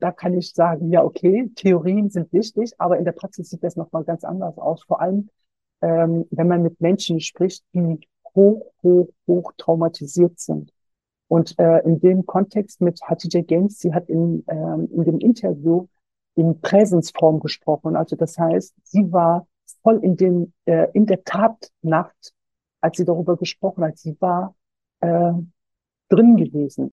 da kann ich sagen, ja, okay, Theorien sind wichtig, aber in der Praxis sieht das nochmal ganz anders aus. Vor allem, ähm, wenn man mit Menschen spricht, die hoch, hoch, hoch traumatisiert sind. Und äh, in dem Kontext mit Hatice Genz, sie hat in, ähm, in dem Interview in Präsensform gesprochen. Also das heißt, sie war voll in dem äh, in der Tatnacht, als sie darüber gesprochen hat. Sie war äh, drin gewesen.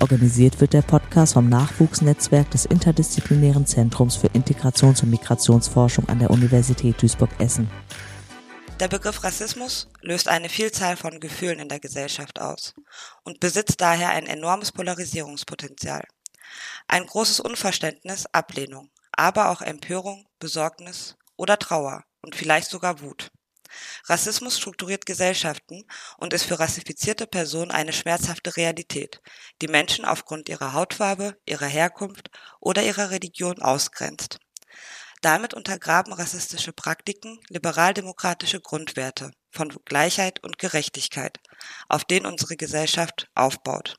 Organisiert wird der Podcast vom Nachwuchsnetzwerk des Interdisziplinären Zentrums für Integrations- und Migrationsforschung an der Universität Duisburg-Essen. Der Begriff Rassismus löst eine Vielzahl von Gefühlen in der Gesellschaft aus und besitzt daher ein enormes Polarisierungspotenzial. Ein großes Unverständnis, Ablehnung, aber auch Empörung, Besorgnis oder Trauer und vielleicht sogar Wut. Rassismus strukturiert Gesellschaften und ist für rassifizierte Personen eine schmerzhafte Realität, die Menschen aufgrund ihrer Hautfarbe, ihrer Herkunft oder ihrer Religion ausgrenzt. Damit untergraben rassistische Praktiken liberaldemokratische Grundwerte von Gleichheit und Gerechtigkeit, auf denen unsere Gesellschaft aufbaut.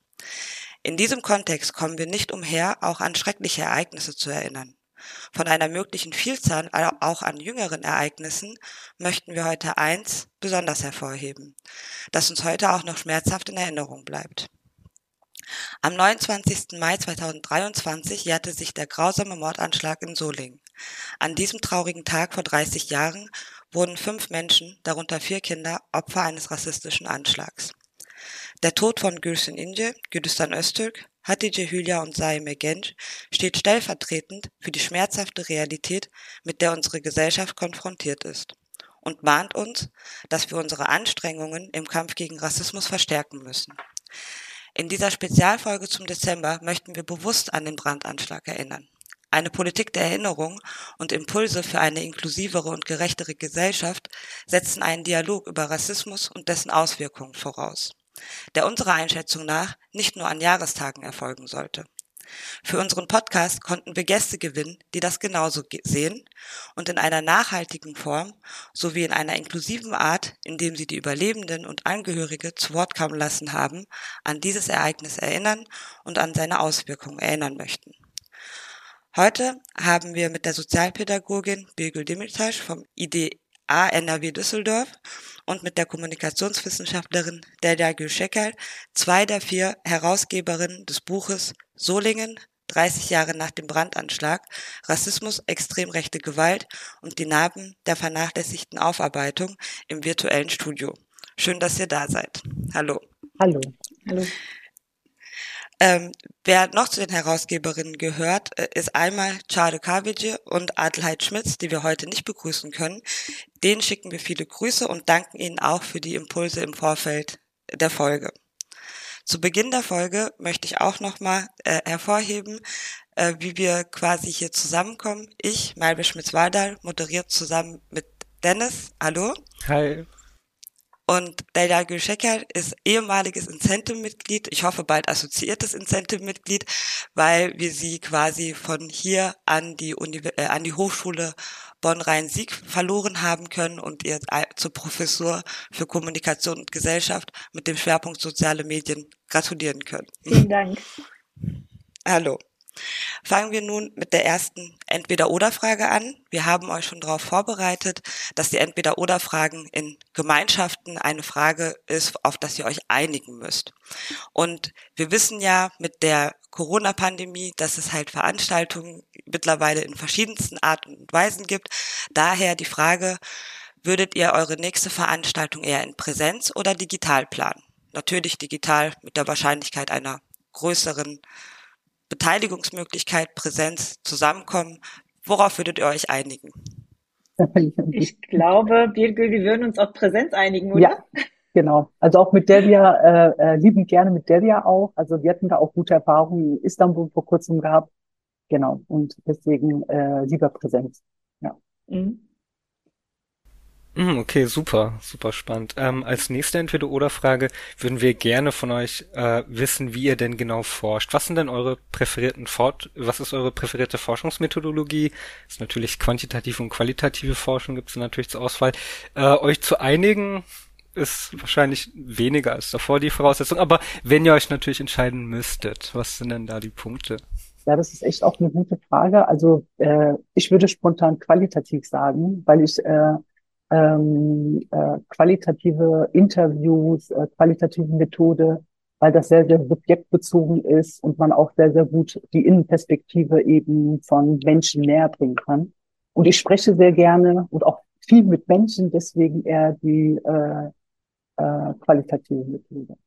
In diesem Kontext kommen wir nicht umher, auch an schreckliche Ereignisse zu erinnern. Von einer möglichen Vielzahl auch an jüngeren Ereignissen möchten wir heute eins besonders hervorheben, das uns heute auch noch schmerzhaft in Erinnerung bleibt. Am 29. Mai 2023 jährte sich der grausame Mordanschlag in Solingen. An diesem traurigen Tag vor 30 Jahren wurden fünf Menschen, darunter vier Kinder, Opfer eines rassistischen Anschlags. Der Tod von Gülsün Ince, Gülistan Öztürk, Hatice Hülya und Saime Genç steht stellvertretend für die schmerzhafte Realität, mit der unsere Gesellschaft konfrontiert ist und mahnt uns, dass wir unsere Anstrengungen im Kampf gegen Rassismus verstärken müssen. In dieser Spezialfolge zum Dezember möchten wir bewusst an den Brandanschlag erinnern. Eine Politik der Erinnerung und Impulse für eine inklusivere und gerechtere Gesellschaft setzen einen Dialog über Rassismus und dessen Auswirkungen voraus der unserer Einschätzung nach nicht nur an Jahrestagen erfolgen sollte. Für unseren Podcast konnten wir Gäste gewinnen, die das genauso sehen und in einer nachhaltigen Form sowie in einer inklusiven Art, indem sie die Überlebenden und Angehörige zu Wort kommen lassen haben, an dieses Ereignis erinnern und an seine Auswirkungen erinnern möchten. Heute haben wir mit der Sozialpädagogin Birgül Demirtaş vom IDA NRW Düsseldorf und mit der Kommunikationswissenschaftlerin Delia Gülşeker zwei der vier Herausgeberinnen des Buches Solingen 30 Jahre nach dem Brandanschlag, Rassismus, extrem rechte Gewalt und die Narben der vernachlässigten Aufarbeitung im virtuellen Studio. Schön, dass ihr da seid. Hallo. Hallo. Hallo. Ähm, wer noch zu den Herausgeberinnen gehört, äh, ist einmal Chade Kavici und Adelheid Schmitz, die wir heute nicht begrüßen können. Denen schicken wir viele Grüße und danken ihnen auch für die Impulse im Vorfeld der Folge. Zu Beginn der Folge möchte ich auch nochmal äh, hervorheben, äh, wie wir quasi hier zusammenkommen. Ich, Malbe Schmitz-Waldal, moderiert zusammen mit Dennis. Hallo. Hi. Und Leila Gülşeker ist ehemaliges Incentive-Mitglied, ich hoffe bald assoziiertes Incentive-Mitglied, weil wir sie quasi von hier an die, Uni äh, an die Hochschule Bonn-Rhein-Sieg verloren haben können und ihr zur Professur für Kommunikation und Gesellschaft mit dem Schwerpunkt soziale Medien gratulieren können. Vielen Dank. Hallo. Fangen wir nun mit der ersten Entweder-Oder-Frage an. Wir haben euch schon darauf vorbereitet, dass die Entweder-Oder-Fragen in Gemeinschaften eine Frage ist, auf das ihr euch einigen müsst. Und wir wissen ja mit der Corona-Pandemie, dass es halt Veranstaltungen mittlerweile in verschiedensten Arten und Weisen gibt. Daher die Frage, würdet ihr eure nächste Veranstaltung eher in Präsenz oder digital planen? Natürlich digital mit der Wahrscheinlichkeit einer größeren Beteiligungsmöglichkeit, Präsenz, Zusammenkommen. Worauf würdet ihr euch einigen? Ich glaube, Birgül, wir würden uns auf Präsenz einigen, oder? Ja, genau. Also auch mit Delia, äh, äh, lieben gerne mit Delia auch. Also wir hatten da auch gute Erfahrungen in Istanbul vor kurzem gehabt. Genau. Und deswegen äh, lieber Präsenz. Ja. Mhm. Hm, okay, super, super spannend. Ähm, als nächste Entweder-Oder-Frage würden wir gerne von euch äh, wissen, wie ihr denn genau forscht. Was sind denn eure präferierten Fort was ist eure präferierte Forschungsmethodologie? Ist natürlich quantitative und qualitative Forschung gibt es natürlich zur Auswahl. Äh, euch zu einigen ist wahrscheinlich weniger als davor die Voraussetzung, aber wenn ihr euch natürlich entscheiden müsstet, was sind denn da die Punkte? Ja, das ist echt auch eine gute Frage. Also äh, ich würde spontan qualitativ sagen, weil ich äh, ähm, äh, qualitative Interviews, äh, qualitative Methode, weil das sehr, sehr subjektbezogen ist und man auch sehr, sehr gut die Innenperspektive eben von Menschen näher bringen kann. Und ich spreche sehr gerne und auch viel mit Menschen, deswegen eher die äh, äh, qualitative Methode.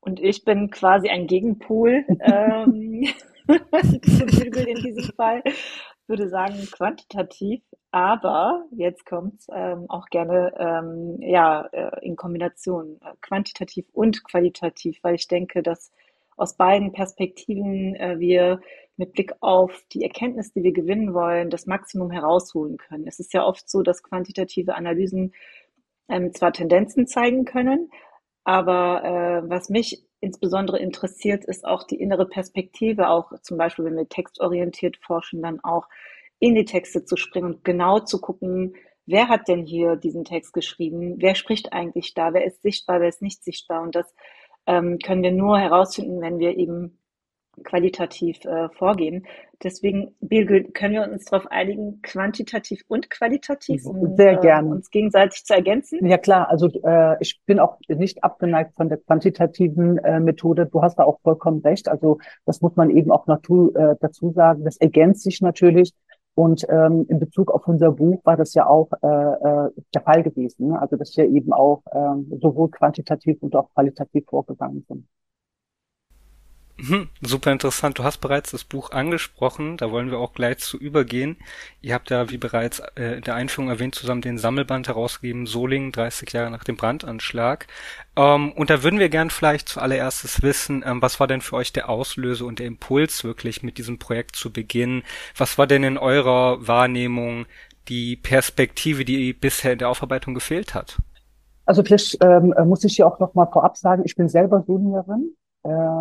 Und ich bin quasi ein Gegenpol ähm, in diesem Fall. Würde sagen quantitativ, aber jetzt kommt ähm, auch gerne ähm, ja äh, in Kombination äh, quantitativ und qualitativ, weil ich denke, dass aus beiden Perspektiven äh, wir mit Blick auf die Erkenntnis, die wir gewinnen wollen, das Maximum herausholen können. Es ist ja oft so, dass quantitative Analysen ähm, zwar Tendenzen zeigen können, aber äh, was mich insbesondere interessiert, ist auch die innere Perspektive, auch zum Beispiel, wenn wir textorientiert forschen, dann auch in die Texte zu springen und genau zu gucken, wer hat denn hier diesen Text geschrieben, wer spricht eigentlich da, wer ist sichtbar, wer ist nicht sichtbar. Und das ähm, können wir nur herausfinden, wenn wir eben qualitativ äh, vorgehen. Deswegen, Birgit, können wir uns darauf einigen, quantitativ und qualitativ, um Sehr äh, gerne. uns gegenseitig zu ergänzen? Ja klar, also äh, ich bin auch nicht abgeneigt von der quantitativen äh, Methode. Du hast da auch vollkommen recht. Also das muss man eben auch dazu, äh, dazu sagen. Das ergänzt sich natürlich. Und ähm, in Bezug auf unser Buch war das ja auch äh, äh, der Fall gewesen. Ne? Also dass wir eben auch äh, sowohl quantitativ und auch qualitativ vorgegangen sind. Mhm, super interessant. Du hast bereits das Buch angesprochen, da wollen wir auch gleich zu übergehen. Ihr habt ja, wie bereits äh, in der Einführung erwähnt, zusammen den Sammelband herausgegeben, Solingen, 30 Jahre nach dem Brandanschlag. Ähm, und da würden wir gern vielleicht zuallererstes wissen, ähm, was war denn für euch der Auslöser und der Impuls wirklich mit diesem Projekt zu beginnen? Was war denn in eurer Wahrnehmung die Perspektive, die bisher in der Aufarbeitung gefehlt hat? Also vielleicht ähm, muss ich hier auch noch mal vorab sagen, ich bin selber Solingerin äh,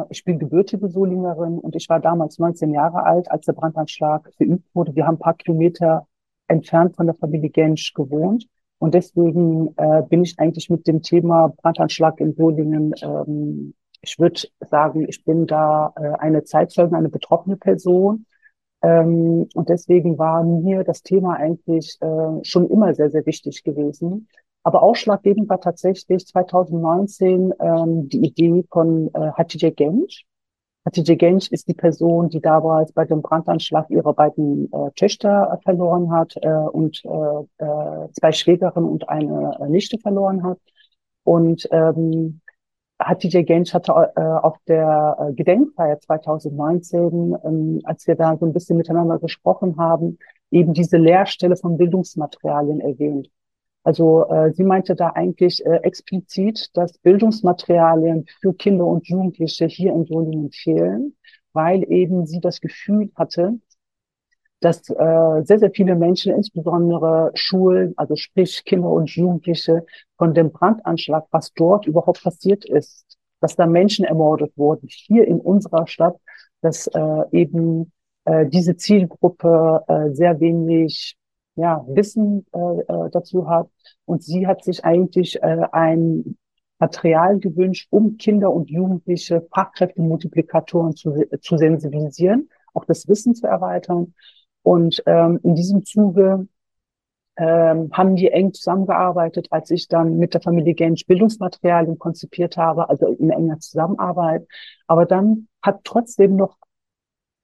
ich bin gebürtige Solingerin und ich war damals 19 Jahre alt, als der Brandanschlag verübt wurde. Wir haben ein paar Kilometer entfernt von der Familie Gensch gewohnt. Und deswegen äh, bin ich eigentlich mit dem Thema Brandanschlag in Solingen, ähm, ich würde sagen, ich bin da äh, eine Zeitzeugin, eine betroffene Person. Ähm, und deswegen war mir das Thema eigentlich äh, schon immer sehr, sehr wichtig gewesen. Aber ausschlaggebend war tatsächlich 2019 ähm, die Idee von äh, Hatice Genç. Hatice Genç ist die Person, die damals bei dem Brandanschlag ihre beiden äh, Töchter verloren hat äh, und äh, äh, zwei Schwägerinnen und eine äh, Nichte verloren hat. Und ähm, Hatice Genç hatte äh, auf der äh, Gedenkfeier 2019, ähm, als wir da so ein bisschen miteinander gesprochen haben, eben diese Leerstelle von Bildungsmaterialien erwähnt. Also äh, sie meinte da eigentlich äh, explizit, dass Bildungsmaterialien für Kinder und Jugendliche hier in Solingen fehlen, weil eben sie das Gefühl hatte, dass äh, sehr, sehr viele Menschen, insbesondere Schulen, also sprich Kinder und Jugendliche, von dem Brandanschlag, was dort überhaupt passiert ist, dass da Menschen ermordet wurden, hier in unserer Stadt, dass äh, eben äh, diese Zielgruppe äh, sehr wenig ja, Wissen äh, äh, dazu hat. Und sie hat sich eigentlich äh, ein Material gewünscht, um Kinder und Jugendliche Fachkräftemultiplikatoren zu, zu sensibilisieren, auch das Wissen zu erweitern. Und ähm, in diesem Zuge ähm, haben wir eng zusammengearbeitet, als ich dann mit der Familie Gensch Bildungsmaterialien konzipiert habe, also in enger Zusammenarbeit. Aber dann hat trotzdem noch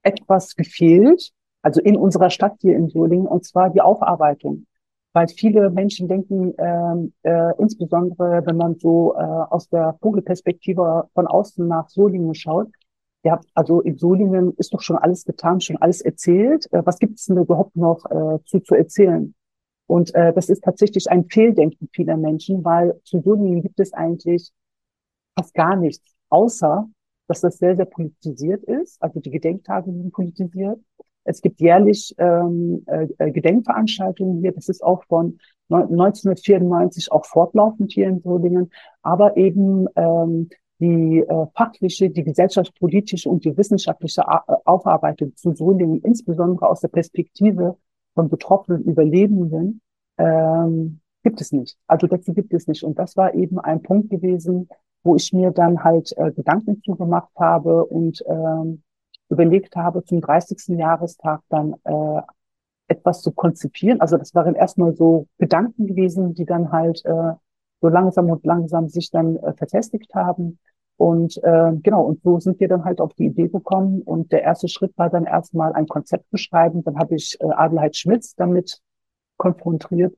etwas gefehlt, also in unserer Stadt hier in Solingen, und zwar die Aufarbeitung. Weil viele Menschen denken, ähm, äh, insbesondere wenn man so äh, aus der Vogelperspektive von außen nach Solingen schaut, ja, also in Solingen ist doch schon alles getan, schon alles erzählt. Äh, was gibt es denn überhaupt noch äh, zu, zu erzählen? Und äh, das ist tatsächlich ein Fehldenken vieler Menschen, weil zu Solingen gibt es eigentlich fast gar nichts, außer dass das sehr, sehr politisiert ist. Also die Gedenktage sind politisiert Es gibt jährlich ähm, äh, Gedenkveranstaltungen hier. Das ist auch von 1994 auch fortlaufend hier in Solingen. Aber eben ähm, die äh, fachliche, die gesellschaftspolitische und die wissenschaftliche Aufarbeitung zu Solingen, insbesondere aus der Perspektive von betroffenen Überlebenden, ähm, gibt es nicht. Also dazu gibt es nicht. Und das war eben ein Punkt gewesen, wo ich mir dann halt äh, Gedanken zugemacht habe und ähm, überlegt habe, zum 30. Jahrestag dann äh, etwas zu konzipieren. Also das waren erstmal so Gedanken gewesen, die dann halt äh, so langsam und langsam sich dann äh, verfestigt haben. Und äh, genau, und so sind wir dann halt auf die Idee gekommen. Und der erste Schritt war dann erstmal ein Konzept beschreiben. Dann habe ich äh, Adelheid Schmitz damit konfrontiert.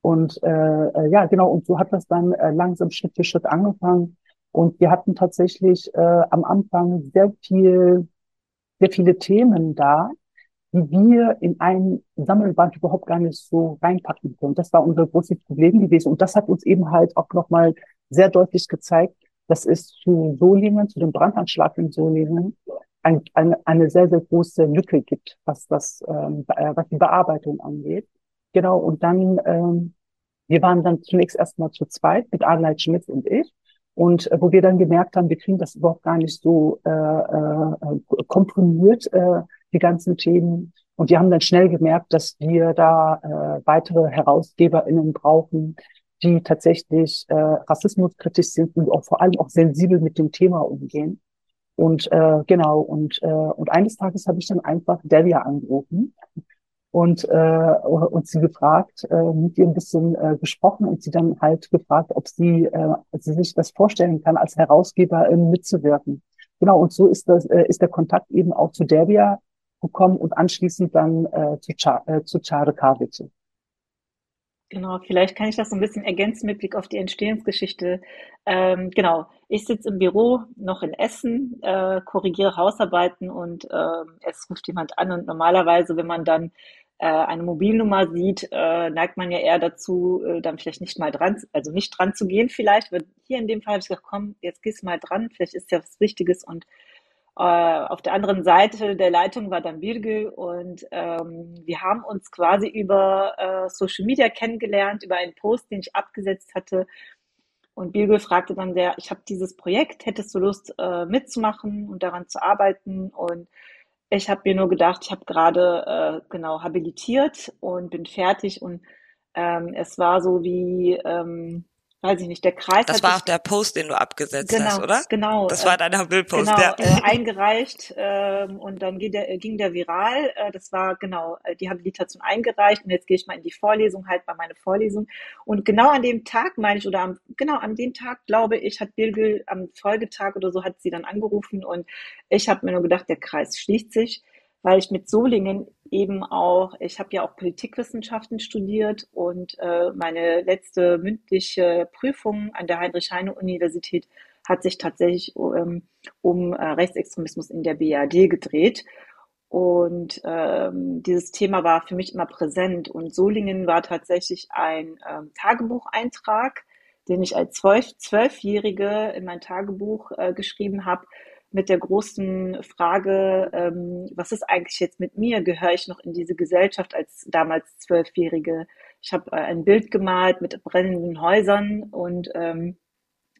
Und äh, äh, ja, genau, und so hat das dann äh, langsam Schritt für Schritt angefangen. Und wir hatten tatsächlich äh, am Anfang sehr viel, sehr viele Themen da, die wir in ein Sammelband überhaupt gar nicht so reinpacken können. Das war unser großes Problem gewesen. Und das hat uns eben halt auch nochmal sehr deutlich gezeigt, dass es zu Solingen, zu dem Brandanschlag in Solingen, ein, eine, eine sehr, sehr große Lücke gibt, was das, ähm, äh, was die Bearbeitung angeht. Genau, und dann, ähm, wir waren dann zunächst erstmal zu zweit mit Adelheid Schmitz und ich. Und äh, wo wir dann gemerkt haben, wir kriegen das überhaupt gar nicht so äh, äh, komprimiert, äh, die ganzen Themen. Und wir haben dann schnell gemerkt, dass wir da äh, weitere HerausgeberInnen brauchen, die tatsächlich äh, rassismuskritisch sind und auch vor allem auch sensibel mit dem Thema umgehen. Und äh, genau, und, äh, und eines Tages habe ich dann einfach Delia angerufen und, äh, und sie gefragt, äh, mit ihr ein bisschen äh, gesprochen und sie dann halt gefragt, ob sie, äh, sie sich das vorstellen kann, als Herausgeberin mitzuwirken. Genau, und so ist, das, äh, ist der Kontakt eben auch zu Derbia gekommen und anschließend dann äh, zu, Char äh, zu Chare Kavice. Genau, vielleicht kann ich das so ein bisschen ergänzen mit Blick auf die Entstehungsgeschichte. Ähm, genau, ich sitze im Büro noch in Essen, äh, korrigiere Hausarbeiten und äh, es ruft jemand an und normalerweise, wenn man dann eine Mobilnummer sieht, äh, neigt man ja eher dazu, äh, dann vielleicht nicht mal dran, also nicht dran zu gehen vielleicht. Aber hier in dem Fall habe ich gesagt, komm, jetzt gehst mal dran, vielleicht ist ja was Wichtiges. Und äh, auf der anderen Seite der Leitung war dann Birgel und ähm, wir haben uns quasi über äh, Social Media kennengelernt, über einen Post, den ich abgesetzt hatte. Und Birgel fragte dann sehr, ich habe dieses Projekt, hättest du Lust äh, mitzumachen und daran zu arbeiten? Und ich habe mir nur gedacht, ich habe gerade äh, genau habilitiert und bin fertig und ähm, es war so wie ähm, weiß ich nicht, der Kreis. Das war auch der Post, den du abgesetzt genau, hast, oder? Genau. Das war dein Bildpost, genau, ja. Äh, eingereicht ähm, und dann ging der, ging der viral. Äh, das war genau äh, die Habilitation eingereicht und jetzt gehe ich mal in die Vorlesung, halt mal meine Vorlesung. Und genau an dem Tag, meine ich, oder am, genau an dem Tag, glaube ich, hat Birgül am Folgetag oder so hat sie dann angerufen und ich habe mir nur gedacht, der Kreis schließt sich weil ich mit Solingen eben auch, ich habe ja auch Politikwissenschaften studiert und äh, meine letzte mündliche Prüfung an der Heinrich-Heine-Universität hat sich tatsächlich ähm, um äh, Rechtsextremismus in der BRD gedreht. Und ähm, dieses Thema war für mich immer präsent. Und Solingen war tatsächlich ein ähm, Tagebucheintrag, den ich als Zwölf Zwölfjährige in mein Tagebuch äh, geschrieben habe, mit der großen Frage, ähm, was ist eigentlich jetzt mit mir? Gehöre ich noch in diese Gesellschaft als damals Zwölfjährige? Ich habe äh, ein Bild gemalt mit brennenden Häusern und ähm,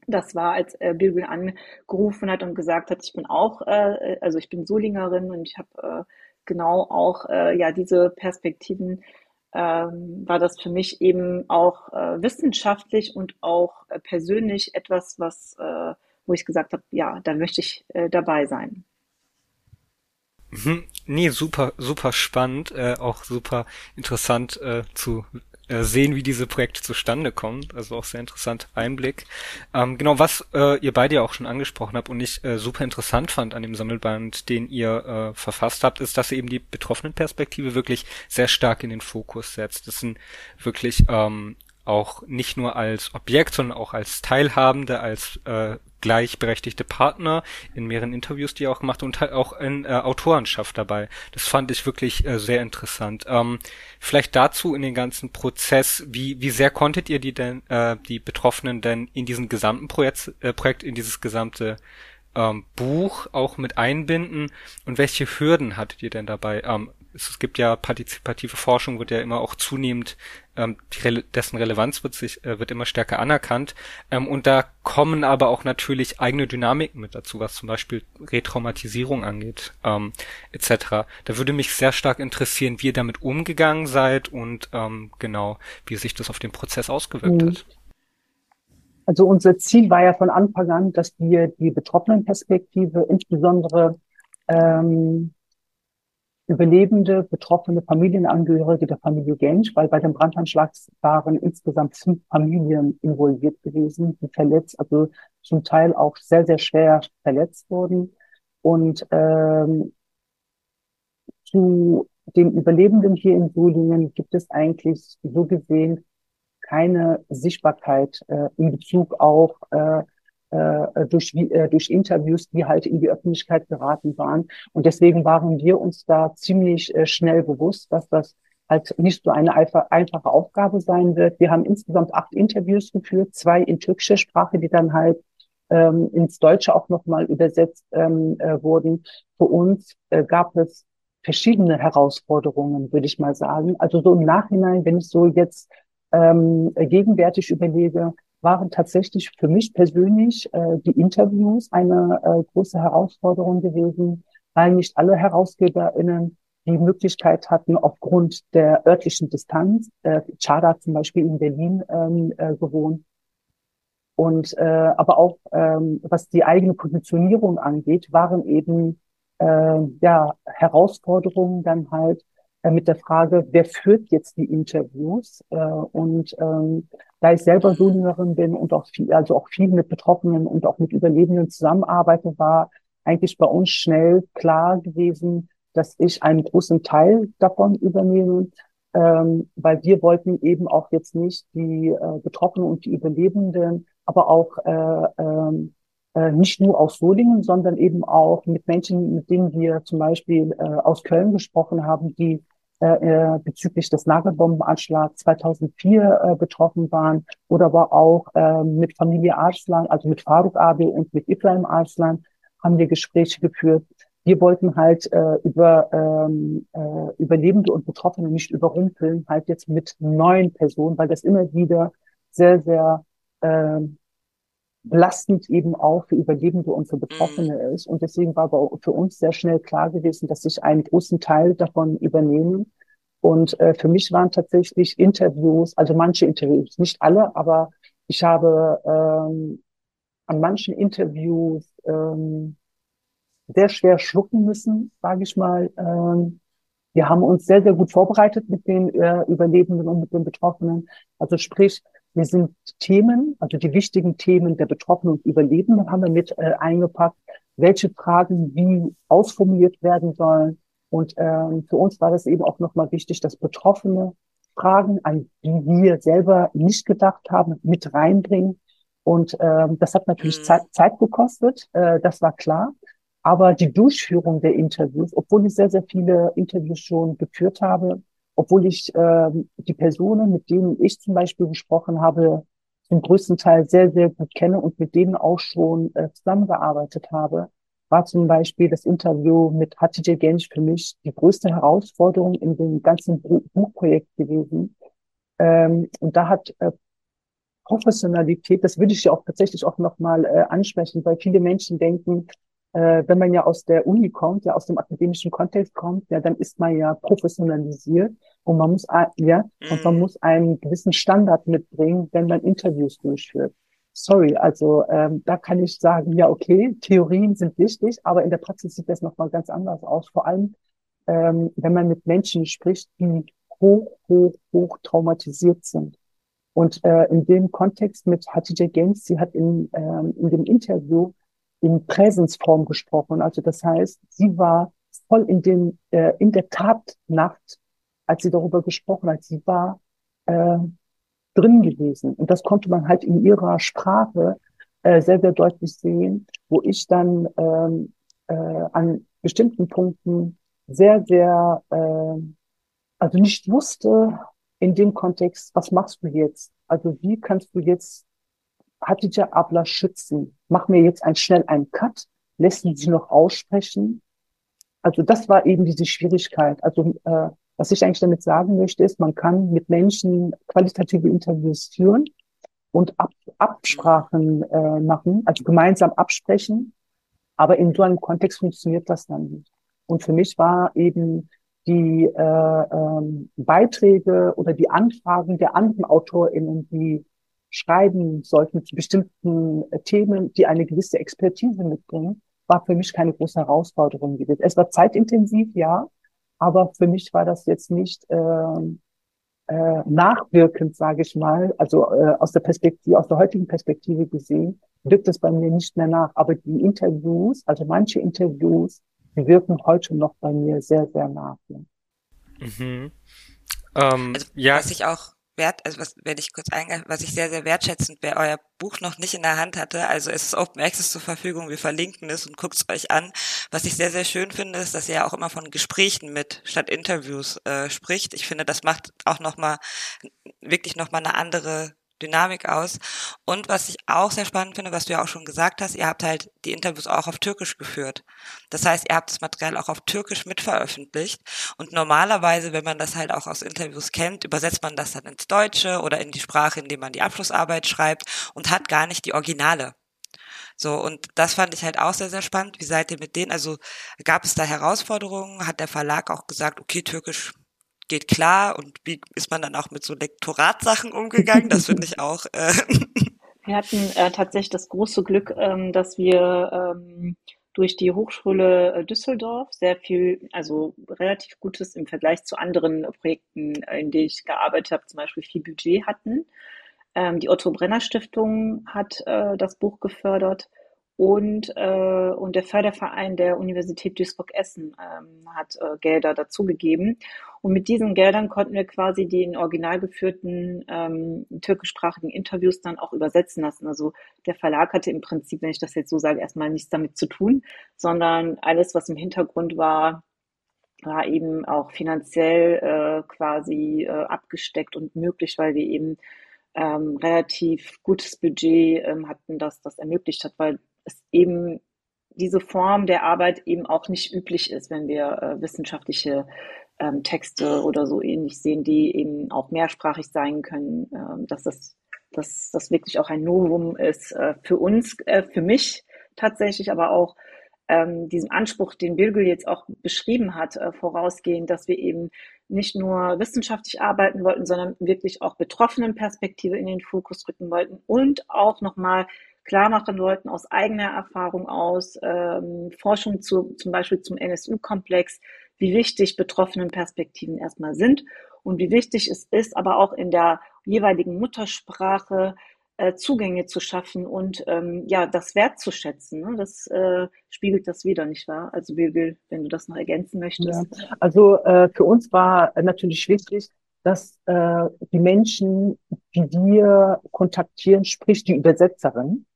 das war, als äh, Bilbil angerufen hat und gesagt hat, ich bin auch, äh, also ich bin Solingerin und ich habe äh, genau auch äh, ja diese Perspektiven. Ähm, war das für mich eben auch äh, wissenschaftlich und auch äh, persönlich etwas, was äh, wo ich gesagt habe, ja, da möchte ich äh, dabei sein. Mhm. Nee, super, super spannend, äh, auch super interessant äh, zu äh, sehen, wie diese Projekte zustande kommen. Also auch sehr interessanter Einblick. Ähm, genau, was äh, ihr beide ja auch schon angesprochen habt und ich äh, super interessant fand an dem Sammelband, den ihr äh, verfasst habt, ist, dass ihr eben die betroffenen Perspektive wirklich sehr stark in den Fokus setzt. Das sind wirklich ähm, auch nicht nur als Objekt, sondern auch als Teilhabende, als äh, gleichberechtigte Partner in mehreren Interviews, die er auch gemacht und halt auch in äh, Autorenschaft dabei. Das fand ich wirklich äh, sehr interessant. Ähm, vielleicht dazu in den ganzen Prozess, wie, wie sehr konntet ihr die denn, äh, die Betroffenen denn in diesen gesamten Projekt, äh, Projekt in dieses gesamte ähm, Buch auch mit einbinden und welche Hürden hattet ihr denn dabei? Ähm, es gibt ja partizipative Forschung, wird ja immer auch zunehmend, ähm, Rele dessen Relevanz wird sich, äh, wird immer stärker anerkannt. Ähm, und da kommen aber auch natürlich eigene Dynamiken mit dazu, was zum Beispiel Retraumatisierung angeht, ähm, etc. Da würde mich sehr stark interessieren, wie ihr damit umgegangen seid und ähm, genau, wie sich das auf den Prozess ausgewirkt mhm. hat. Also unser Ziel war ja von Anfang an, dass wir die Betroffenenperspektive, insbesondere ähm, Überlebende, betroffene Familienangehörige der Familie Gensch, weil bei dem Brandanschlag waren insgesamt fünf Familien involviert gewesen, die verletzt, also zum Teil auch sehr, sehr schwer verletzt wurden. Und ähm, zu den Überlebenden hier in Solingen gibt es eigentlich so gesehen keine Sichtbarkeit äh, in Bezug auf äh, äh, durch, äh, durch Interviews, die halt in die Öffentlichkeit geraten waren. Und deswegen waren wir uns da ziemlich äh, schnell bewusst, dass das halt nicht so eine einfache Aufgabe sein wird. Wir haben insgesamt acht Interviews geführt, zwei in türkischer Sprache, die dann halt ähm, ins Deutsche auch nochmal übersetzt ähm, äh, wurden. Für uns äh, gab es verschiedene Herausforderungen, würde ich mal sagen. Also so im Nachhinein, wenn ich so jetzt ähm, gegenwärtig überlege, waren tatsächlich für mich persönlich äh, die Interviews eine äh, große Herausforderung gewesen, weil nicht alle HerausgeberInnen die Möglichkeit hatten, aufgrund der örtlichen Distanz, äh, Chada zum Beispiel in Berlin ähm, äh, gewohnt, und äh, aber auch ähm, was die eigene Positionierung angeht, waren eben äh, ja Herausforderungen dann halt mit der Frage, wer führt jetzt die Interviews? Äh, und ähm, da ich selber Solingerin bin und auch viel, also auch viel mit Betroffenen und auch mit Überlebenden zusammenarbeite, war eigentlich bei uns schnell klar gewesen, dass ich einen großen Teil davon übernehme, ähm, weil wir wollten eben auch jetzt nicht die äh, Betroffenen und die Überlebenden, aber auch äh, ähm, äh, nicht nur aus Solingen, sondern eben auch mit Menschen, mit denen wir zum Beispiel äh, aus Köln gesprochen haben, die äh, bezüglich des Nagelbombenanschlags 2004 äh, betroffen waren oder aber auch äh, mit Familie Arslan, also mit Faruk Abi und mit Ibrahim Arslan haben wir Gespräche geführt. Wir wollten halt äh, über ähm, äh, Überlebende und Betroffene nicht überrumpeln, halt jetzt mit neuen Personen, weil das immer wieder sehr, sehr äh, belastend eben auch für Überlebende und für Betroffene mhm. ist. Und deswegen war für uns sehr schnell klar gewesen, dass ich einen großen Teil davon übernehme. Und äh, für mich waren tatsächlich Interviews, also manche Interviews, nicht alle, aber ich habe ähm, an manchen Interviews ähm, sehr schwer schlucken müssen, sage ich mal. Ähm, wir haben uns sehr, sehr gut vorbereitet mit den äh, Überlebenden und mit den Betroffenen. Also sprich, wir sind Themen, also die wichtigen Themen der Betroffenen und Überlebenden haben wir mit äh, eingepackt, welche Fragen wie ausformuliert werden sollen. Und ähm, für uns war das eben auch nochmal wichtig, dass Betroffene Fragen, an die wir selber nicht gedacht haben, mit reinbringen. Und ähm, das hat natürlich mhm. Zeit, Zeit gekostet, äh, das war klar. Aber die Durchführung der Interviews, obwohl ich sehr, sehr viele Interviews schon geführt habe, obwohl ich äh, die Personen, mit denen ich zum Beispiel gesprochen habe, zum größten Teil sehr, sehr gut kenne und mit denen auch schon äh, zusammengearbeitet habe, war zum Beispiel das Interview mit Hatice Genç für mich die größte Herausforderung in dem ganzen Buchprojekt gewesen. Ähm, und da hat äh, Professionalität, das würde ich ja auch tatsächlich auch nochmal äh, ansprechen, weil viele Menschen denken, äh, wenn man ja aus der Uni kommt, ja aus dem akademischen Kontext kommt, ja, dann ist man ja professionalisiert und man muss, ja, und man mhm. muss einen gewissen Standard mitbringen, wenn man Interviews durchführt. Sorry, also ähm, da kann ich sagen, ja, okay, Theorien sind wichtig, aber in der Praxis sieht das nochmal ganz anders aus. Vor allem, ähm, wenn man mit Menschen spricht, die hoch, hoch, hoch traumatisiert sind. Und äh, in dem Kontext mit Hatice Gens, sie hat in, ähm, in dem Interview in Präsensform gesprochen. Also das heißt, sie war voll in dem, äh, in der Tatnacht, als sie darüber gesprochen hat. Sie war äh, drin gewesen. Und das konnte man halt in ihrer Sprache äh, sehr, sehr deutlich sehen, wo ich dann ähm, äh, an bestimmten Punkten sehr, sehr, äh, also nicht wusste in dem Kontext, was machst du jetzt? Also wie kannst du jetzt Hatice Abla schützen? Mach mir jetzt ein, schnell einen Cut, lässt sie noch aussprechen. Also das war eben diese Schwierigkeit. Also äh, was ich eigentlich damit sagen möchte, ist, man kann mit Menschen qualitative Interviews führen und Ab Absprachen äh, machen, also gemeinsam absprechen. Aber in so einem Kontext funktioniert das dann nicht. Und für mich war eben die äh, ähm, Beiträge oder die Anfragen der anderen AutorInnen, die schreiben sollten zu bestimmten äh, Themen, die eine gewisse Expertise mitbringen, war für mich keine große Herausforderung gewesen. Es war zeitintensiv, ja, aber für mich war das jetzt nicht äh, äh, nachwirkend, sage ich mal, also äh, aus der Perspektive, aus der heutigen Perspektive gesehen, wirkt es bei mir nicht mehr nach. Aber die Interviews, also manche Interviews, die wirken heute noch bei mir sehr, sehr nach. Ja. Mhm. Ähm, also, ja. Was ich auch wert, also was, wenn ich kurz eingehe, was ich sehr, sehr wertschätzend, wer euer Buch noch nicht in der Hand hatte, also es ist Open Access zur Verfügung, wir verlinken es und guckt es euch an. Was ich sehr, sehr schön finde, ist, dass ihr ja auch immer von Gesprächen mit statt Interviews äh, spricht. Ich finde, das macht auch nochmal, wirklich nochmal eine andere Dynamik aus. Und was ich auch sehr spannend finde, was du ja auch schon gesagt hast, ihr habt halt die Interviews auch auf Türkisch geführt. Das heißt, ihr habt das Material auch auf Türkisch mitveröffentlicht. Und normalerweise, wenn man das halt auch aus Interviews kennt, übersetzt man das dann ins Deutsche oder in die Sprache, in die man die Abschlussarbeit schreibt und hat gar nicht die Originale. So, und das fand ich halt auch sehr, sehr spannend. Wie seid ihr mit denen? Also gab es da Herausforderungen? Hat der Verlag auch gesagt, okay, Türkisch geht klar und wie ist man dann auch mit so Lektoratsachen umgegangen? Das finde ich auch. Äh wir hatten äh, tatsächlich das große Glück, ähm, dass wir ähm, durch die Hochschule äh, Düsseldorf sehr viel, also relativ Gutes im Vergleich zu anderen Projekten, äh, in denen ich gearbeitet habe, zum Beispiel viel Budget hatten. Ähm, die Otto Brenner Stiftung hat äh, das Buch gefördert und, äh, und der Förderverein der Universität Duisburg-Essen ähm, hat äh, Gelder dazugegeben. Und mit diesen Geldern konnten wir quasi die in original geführten ähm, türkischsprachigen Interviews dann auch übersetzen lassen. Also der Verlag hatte im Prinzip, wenn ich das jetzt so sage, erstmal nichts damit zu tun, sondern alles, was im Hintergrund war, war eben auch finanziell äh, quasi äh, abgesteckt und möglich, weil wir eben ähm, relativ gutes Budget ähm, hatten, das das ermöglicht hat, weil es eben diese Form der Arbeit eben auch nicht üblich ist, wenn wir äh, wissenschaftliche ähm, Texte oder so ähnlich sehen, die eben auch mehrsprachig sein können, äh, dass das dass das wirklich auch ein Novum ist äh, für uns, äh, für mich tatsächlich, aber auch ähm, diesem Anspruch, den Birgül jetzt auch beschrieben hat, äh, vorausgehend, dass wir eben nicht nur wissenschaftlich arbeiten wollten, sondern wirklich auch Betroffenenperspektive in den Fokus rücken wollten und auch nochmal klar machen wollten aus eigener Erfahrung aus, ähm, Forschung zu, zum Beispiel zum NSU-Komplex, wie wichtig Betroffenenperspektiven erstmal sind und wie wichtig es ist, aber auch in der jeweiligen Muttersprache äh, Zugänge zu schaffen und ähm, ja, das wertzuschätzen. Ne? Das äh, spiegelt das wieder, nicht wahr? Also Birgül, wenn du das noch ergänzen möchtest. Ja. Also äh, für uns war natürlich wichtig, dass äh, die Menschen, die wir kontaktieren, sprich die Übersetzerin,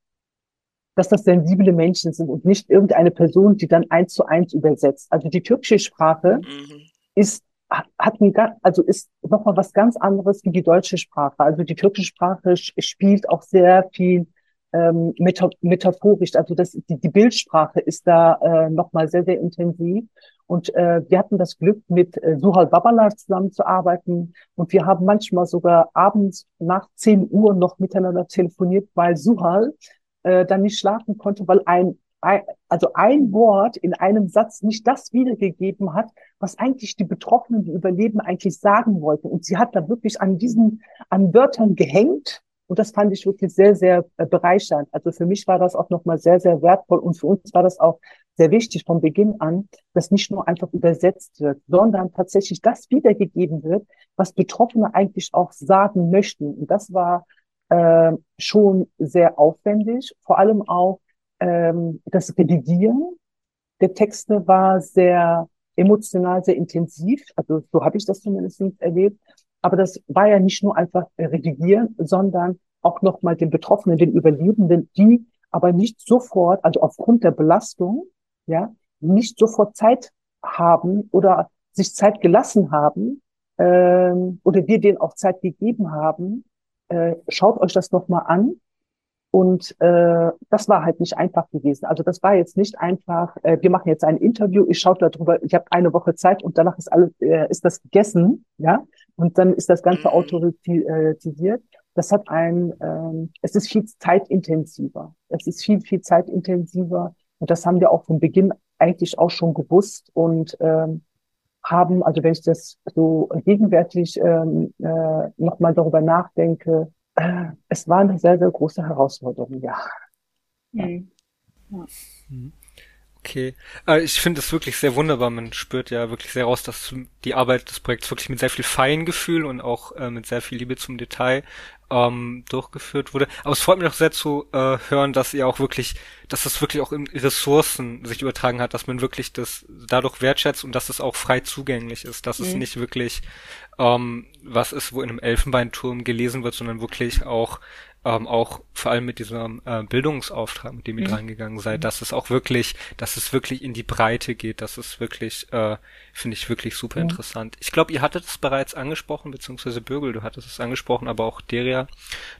dass das sensible Menschen sind und nicht irgendeine Person, die dann eins zu eins übersetzt. Also die türkische Sprache mhm. ist hat ein, also ist nochmal was ganz anderes wie die deutsche Sprache. Also die türkische Sprache spielt auch sehr viel ähm, metaphorisch. Also das, die, die Bildsprache ist da äh, nochmal sehr, sehr intensiv. Und äh, wir hatten das Glück, mit äh, Suhal Babalar zusammenzuarbeiten. Und wir haben manchmal sogar abends nach 10 Uhr noch miteinander telefoniert, weil Suhal äh, dann nicht schlafen konnte, weil ein, ein, also ein Wort in einem Satz nicht das wiedergegeben hat, was eigentlich die Betroffenen, die Überleben eigentlich sagen wollten. Und sie hat da wirklich an diesen, an Wörtern gehängt. Und das fand ich wirklich sehr, sehr äh, bereichernd. Also für mich war das auch nochmal sehr, sehr wertvoll. Und für uns war das auch sehr wichtig von Beginn an, dass nicht nur einfach übersetzt wird, sondern tatsächlich das wiedergegeben wird, was Betroffene eigentlich auch sagen möchten. Und das war äh, schon sehr aufwendig. Vor allem auch ähm, das Redigieren der Texte war sehr emotional, sehr intensiv. Also so habe ich das zumindest erlebt. Aber das war ja nicht nur einfach redigieren, sondern auch nochmal den Betroffenen, den Überlebenden, die aber nicht sofort, also aufgrund der Belastung, ja, nicht sofort Zeit haben oder sich Zeit gelassen haben ähm, oder wir denen auch Zeit gegeben haben, äh, schaut euch das nochmal an Und äh, das war halt nicht einfach gewesen. Also das war jetzt nicht einfach, äh, wir machen jetzt ein Interview, ich schaue darüber, ich habe eine Woche Zeit und danach ist alles, äh, ist das gegessen, ja, und dann ist das Ganze mhm. autoritisiert. Das hat ein, ähm, es ist viel zeitintensiver. Es ist viel, viel zeitintensiver. Und das haben wir auch von Beginn eigentlich auch schon gewusst und ähm, haben, also wenn ich das so gegenwärtig ähm, äh, nochmal darüber nachdenke, äh, es war eine sehr, sehr große Herausforderung, ja. Mhm. ja. Mhm. Okay. Äh, ich finde es wirklich sehr wunderbar. Man spürt ja wirklich sehr raus, dass die Arbeit des Projekts wirklich mit sehr viel Feingefühl und auch äh, mit sehr viel Liebe zum Detail ähm, durchgeführt wurde. Aber es freut mich auch sehr zu äh, hören, dass ihr auch wirklich, dass das wirklich auch in Ressourcen sich übertragen hat, dass man wirklich das dadurch wertschätzt und dass es auch frei zugänglich ist, dass mhm. es nicht wirklich ähm, was ist, wo in einem Elfenbeinturm gelesen wird, sondern wirklich auch ähm, auch vor allem mit diesem äh, Bildungsauftrag, mit dem ihr mhm. reingegangen seid, mhm. dass es auch wirklich, dass es wirklich in die Breite geht, dass es wirklich, äh, finde ich wirklich super mhm. interessant. Ich glaube, ihr hattet es bereits angesprochen, beziehungsweise Bürgel, du hattest es angesprochen, aber auch Deria,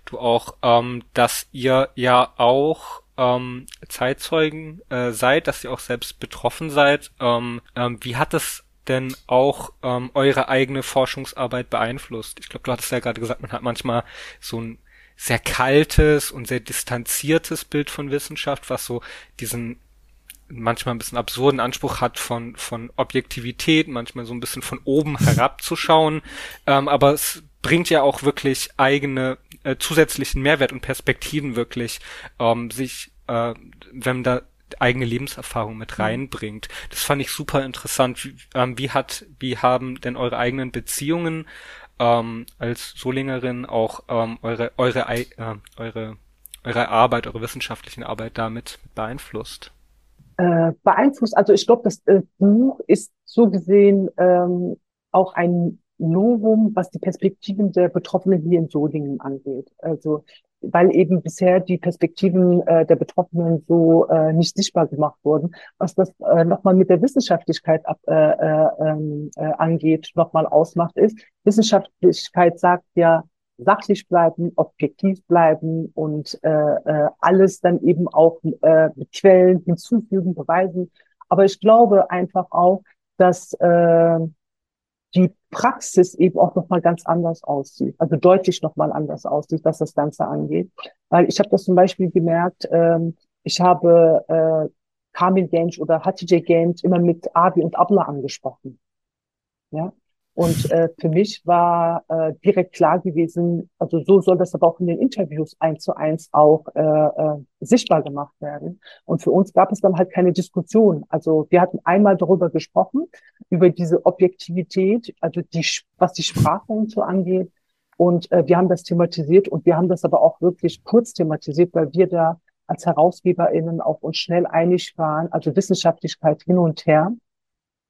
du auch, ähm, dass ihr ja auch ähm, Zeitzeugen äh, seid, dass ihr auch selbst betroffen seid. Ähm, ähm, wie hat es denn auch ähm, eure eigene Forschungsarbeit beeinflusst? Ich glaube, du hattest ja gerade gesagt, man hat manchmal so ein sehr kaltes und sehr distanziertes Bild von Wissenschaft, was so diesen manchmal ein bisschen absurden Anspruch hat von, von Objektivität, manchmal so ein bisschen von oben herabzuschauen. Ähm, aber es bringt ja auch wirklich eigene äh, zusätzlichen Mehrwert und Perspektiven wirklich, ähm, sich, äh, wenn da eigene Lebenserfahrung mit mhm. reinbringt. Das fand ich super interessant. Wie, ähm, wie hat, wie haben denn eure eigenen Beziehungen ähm, als Solingerin auch ähm, eure, eure, äh, eure, eure Arbeit, eure wissenschaftliche Arbeit damit beeinflusst? Äh, beeinflusst, also ich glaube, das äh, Buch ist so gesehen ähm, auch ein Novum, was die Perspektiven der Betroffenen hier in Solingen angeht. Also weil eben bisher die Perspektiven äh, der Betroffenen so äh, nicht sichtbar gemacht wurden. Was das äh, nochmal mit der Wissenschaftlichkeit ab, äh, äh, ähm, äh, angeht, nochmal ausmacht, ist, Wissenschaftlichkeit sagt ja, sachlich bleiben, objektiv bleiben und äh, äh, alles dann eben auch äh, mit Quellen hinzufügen, beweisen. Aber ich glaube einfach auch, dass äh, die Praxis eben auch nochmal ganz anders aussieht, also deutlich nochmal anders aussieht, was das Ganze angeht. Weil ich habe das zum Beispiel gemerkt, ähm, ich habe äh, Kamil Genç oder Hatice Genç immer mit Abi und Abla angesprochen. Ja, und äh, für mich war äh, direkt klar gewesen, also so soll das aber auch in den Interviews eins zu eins auch äh, äh, sichtbar gemacht werden. Und für uns gab es dann halt keine Diskussion. Also wir hatten einmal darüber gesprochen, über diese Objektivität, also die, was die Sprache und so angeht. Und äh, wir haben das thematisiert und wir haben das aber auch wirklich kurz thematisiert, weil wir da als HerausgeberInnen auch uns schnell einig waren, also Wissenschaftlichkeit hin und her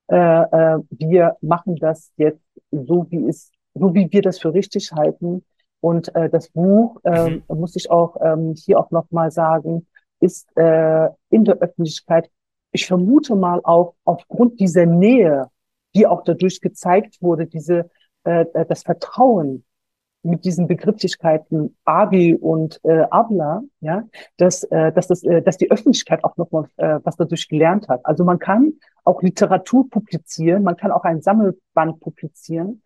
äh, äh, wir machen das jetzt so, wie es, so wie wir das für richtig halten. Und äh, das Buch, äh, mhm. muss ich auch ähm, hier auch nochmal sagen, ist äh, in der Öffentlichkeit, ich vermute mal auch aufgrund dieser Nähe, die auch dadurch gezeigt wurde, diese äh, das Vertrauen mit diesen Begrifflichkeiten Abi und äh, Abla, ja, dass, äh, dass, das, äh, dass die Öffentlichkeit auch nochmal äh, was dadurch gelernt hat. Also man kann auch Literatur publizieren, man kann auch ein Sammelband publizieren,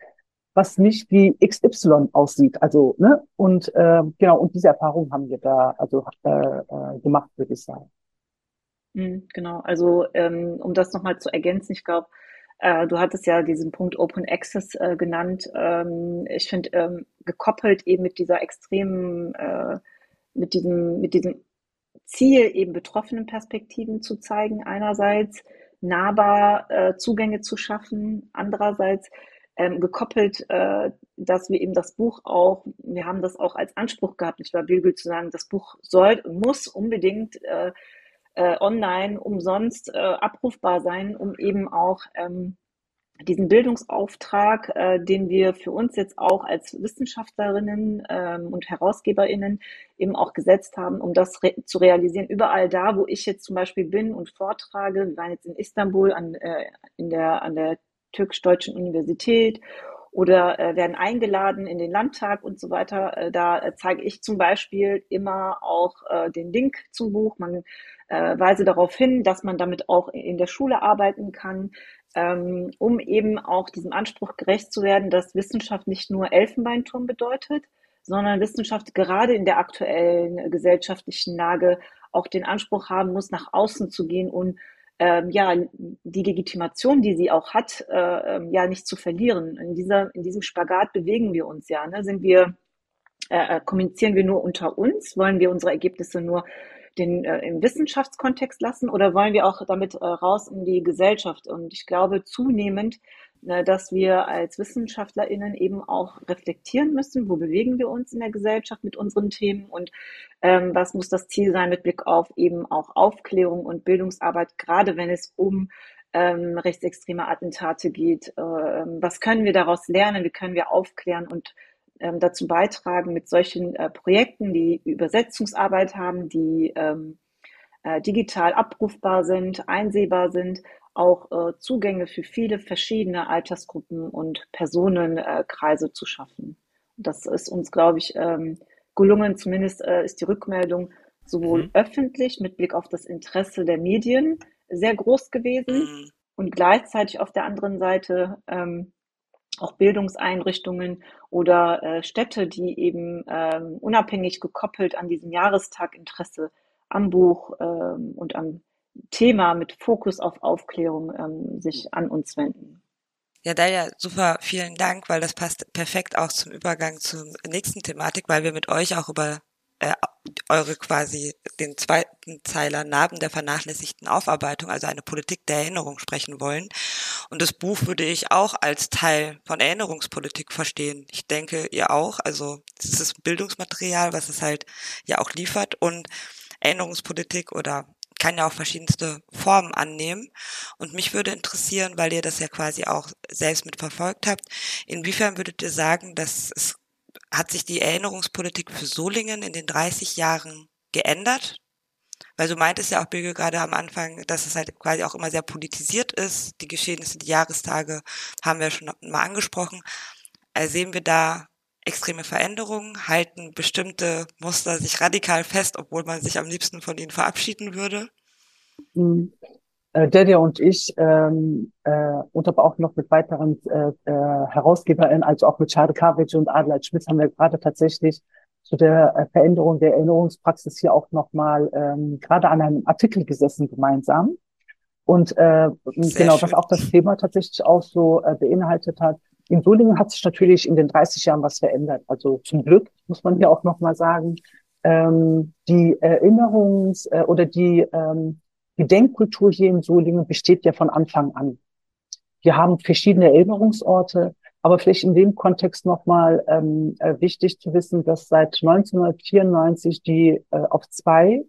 was nicht wie XY aussieht. Also, ne, und äh, genau, und diese Erfahrung haben wir da also äh, äh, gemacht, würde ich sagen. Mhm, genau, also ähm, um das nochmal zu ergänzen, ich glaube, du hattest ja diesen Punkt Open Access äh, genannt. Ähm, ich finde, ähm, gekoppelt eben mit dieser extremen, äh, mit diesem, mit diesem Ziel, eben betroffenen Perspektiven zu zeigen, einerseits nahbar äh, Zugänge zu schaffen, andererseits ähm, gekoppelt, äh, dass wir eben das Buch auch, wir haben das auch als Anspruch gehabt, nicht wahr, Bilgül, zu sagen, das Buch soll und muss unbedingt äh, online umsonst äh, abrufbar sein, um eben auch ähm, diesen Bildungsauftrag, äh, den wir für uns jetzt auch als Wissenschaftlerinnen ähm, und Herausgeberinnen eben auch gesetzt haben, um das re zu realisieren. Überall da, wo ich jetzt zum Beispiel bin und vortrage, wir waren jetzt in Istanbul an, äh, in der, an der türkisch-deutschen Universität oder äh, werden eingeladen in den Landtag und so weiter. Äh, da äh, zeige ich zum Beispiel immer auch äh, den Link zum Buch. Man äh, weise darauf hin, dass man damit auch in der Schule arbeiten kann, ähm, um eben auch diesem Anspruch gerecht zu werden, dass Wissenschaft nicht nur Elfenbeinturm bedeutet, sondern Wissenschaft gerade in der aktuellen gesellschaftlichen Lage auch den Anspruch haben muss, nach außen zu gehen und ähm, ja, die Legitimation, die sie auch hat, äh, ähm, ja, nicht zu verlieren. In, dieser, in diesem Spagat bewegen wir uns ja. Ne? Sind wir, äh, äh, kommunizieren wir nur unter uns? Wollen wir unsere Ergebnisse nur den, äh, im Wissenschaftskontext lassen oder wollen wir auch damit äh, raus in die Gesellschaft? Und ich glaube zunehmend, äh, dass wir als WissenschaftlerInnen eben auch reflektieren müssen, wo bewegen wir uns in der Gesellschaft mit unseren Themen und ähm, was muss das Ziel sein mit Blick auf eben auch Aufklärung und Bildungsarbeit, gerade wenn es um ähm, rechtsextreme Attentate geht. Äh, was können wir daraus lernen? Wie können wir aufklären und ähm, dazu beitragen mit solchen äh, Projekten, die Übersetzungsarbeit haben, die ähm, äh, digital abrufbar sind, einsehbar sind, auch äh, Zugänge für viele verschiedene Altersgruppen und Personenkreise zu schaffen. Das ist uns, glaube ich, ähm, gelungen. Zumindest äh, ist die Rückmeldung sowohl mhm. öffentlich mit Blick auf das Interesse der Medien sehr groß gewesen mhm. und gleichzeitig auf der anderen Seite ähm, auch Bildungseinrichtungen oder äh, Städte, die eben ähm, unabhängig gekoppelt an diesem Jahrestag Interesse am Buch ähm, und am Thema mit Fokus auf Aufklärung ähm, sich an uns wenden. Ja, Dalia, super, vielen Dank, weil das passt perfekt auch zum Übergang zur nächsten Thematik, weil wir mit euch auch über äh, eure quasi den zweiten Zeiler Narben der vernachlässigten Aufarbeitung, also eine Politik der Erinnerung sprechen wollen. Und das Buch würde ich auch als Teil von Erinnerungspolitik verstehen. Ich denke, ihr auch. Also es ist Bildungsmaterial, was es halt ja auch liefert und Erinnerungspolitik oder kann ja auch verschiedenste Formen annehmen. Und mich würde interessieren, weil ihr das ja quasi auch selbst mitverfolgt habt, inwiefern würdet ihr sagen, dass es hat sich die Erinnerungspolitik für Solingen in den 30 Jahren geändert? Weil du meintest ja auch, Birgit, gerade am Anfang, dass es halt quasi auch immer sehr politisiert ist. Die Geschehnisse, die Jahrestage haben wir schon mal angesprochen. Also sehen wir da extreme Veränderungen? Halten bestimmte Muster sich radikal fest, obwohl man sich am liebsten von ihnen verabschieden würde? Äh, Delia und ich ähm, äh, und aber auch noch mit weiteren äh, äh, HerausgeberInnen, also auch mit Schade Kavic und Adelheid Schmitz, haben wir gerade tatsächlich zu der äh, Veränderung der Erinnerungspraxis hier auch nochmal ähm, gerade an einem Artikel gesessen gemeinsam. Und äh, genau, schön. was auch das Thema tatsächlich auch so äh, beinhaltet hat. In Solingen hat sich natürlich in den 30 Jahren was verändert. Also zum Glück muss man hier auch nochmal sagen, ähm, die Erinnerungs- äh, oder die ähm, die Denkkultur hier in Solingen besteht ja von Anfang an. Wir haben verschiedene Erinnerungsorte, aber vielleicht in dem Kontext nochmal ähm, äh, wichtig zu wissen, dass seit 1994 die äh, auf zwei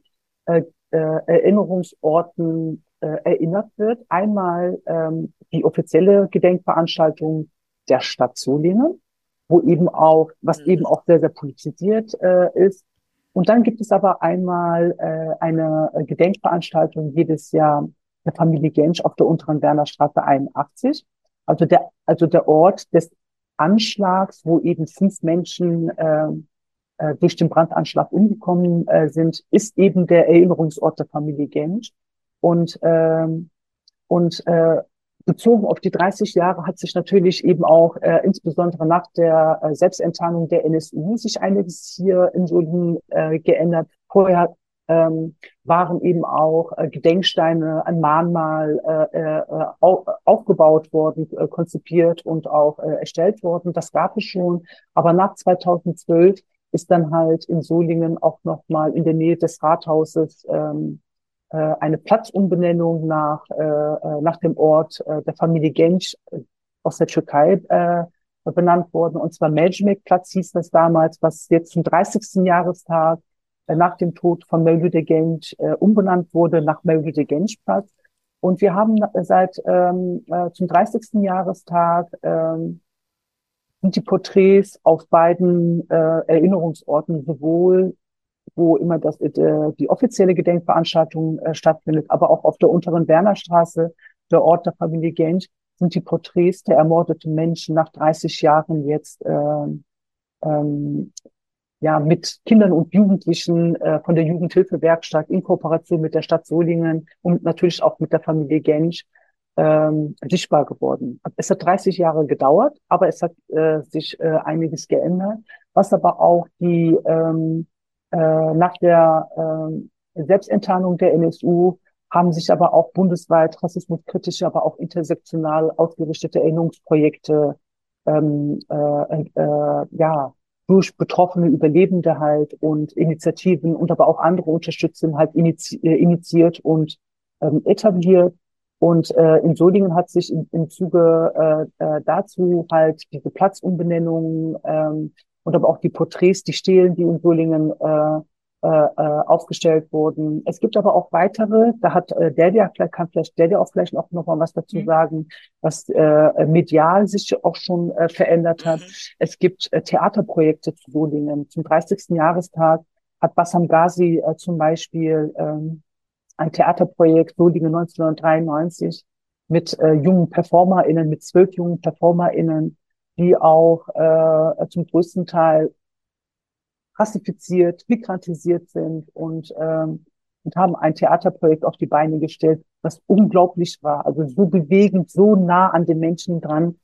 äh, äh, Erinnerungsorten äh, erinnert wird. Einmal ähm, die offizielle Gedenkveranstaltung der Stadt Solingen, wo eben auch, was mhm. eben auch sehr, sehr politisiert äh, ist, und dann gibt es aber einmal äh, eine Gedenkveranstaltung jedes Jahr der Familie Gensch auf der unteren Werner Straße 81. Also der, also der Ort des Anschlags, wo eben fünf Menschen äh, äh, durch den Brandanschlag umgekommen äh, sind, ist eben der Erinnerungsort der Familie Gensch. Und, ähm, und äh, bezogen auf die 30 Jahre hat sich natürlich eben auch äh, insbesondere nach der äh, Selbstenttarnung der NSU sich einiges hier in Solingen äh, geändert. Vorher ähm, waren eben auch äh, Gedenksteine, ein Mahnmal äh, äh, au aufgebaut worden, äh, konzipiert und auch äh, erstellt worden. Das gab es schon. Aber nach 2012 ist dann halt in Solingen auch nochmal in der Nähe des Rathauses ähm, äh, eine Platzumbenennung nach, äh, äh, nach dem Ort äh, der Familie Genç äh, aus der Türkei äh, benannt worden. Und zwar Mecmek-Platz hieß das damals, was jetzt zum 30. Jahrestag äh, nach dem Tod von Mevlüt Genç äh, umbenannt wurde nach Mevlüt Genç-Platz. Und wir haben seit ähm, äh, zum 30. Jahrestag ähm, sind die Porträts auf beiden äh, Erinnerungsorten sowohl wo immer das, äh, die offizielle Gedenkveranstaltung äh, stattfindet, aber auch auf der unteren Wernerstraße, der Ort der Familie Gensch, sind die Porträts der ermordeten Menschen nach 30 Jahren jetzt äh, ähm, ja mit Kindern und Jugendlichen äh, von der Jugendhilfewerkstatt in Kooperation mit der Stadt Solingen und natürlich auch mit der Familie Gensch ähm, sichtbar geworden. Es hat 30 Jahre gedauert, aber es hat äh, sich äh, einiges geändert, was aber auch die ähm, äh, nach der äh, Selbstenttarnung der NSU haben sich aber auch bundesweit rassismuskritische, aber auch intersektional ausgerichtete Erinnerungsprojekte ähm, äh, äh, ja durch betroffene Überlebende halt und Initiativen und aber auch andere Unterstützung halt inizi äh, initiiert und ähm, etabliert. Und äh, in Solingen hat sich im, im Zuge äh, äh, dazu halt diese Platzumbenennung ähm, und aber auch die Porträts, die Stelen, die in Solingen äh, äh, äh, aufgestellt wurden. Es gibt aber auch weitere, da hat äh, der vielleicht kann vielleicht der auch vielleicht noch, noch mal was dazu mhm. sagen, was äh, medial sich auch schon äh, verändert hat. Mhm. Es gibt äh, Theaterprojekte zu Solingen. Zum 30. Jahrestag hat Bassam Ghazi äh, zum Beispiel ähm, ein Theaterprojekt Solingen 1993 mit äh, jungen PerformerInnen, mit zwölf jungen PerformerInnen, die auch äh, zum größten Teil rassifiziert, migrantisiert sind und, ähm, und haben ein Theaterprojekt auf die Beine gestellt, was unglaublich war. Also so bewegend, so nah an den Menschen dran.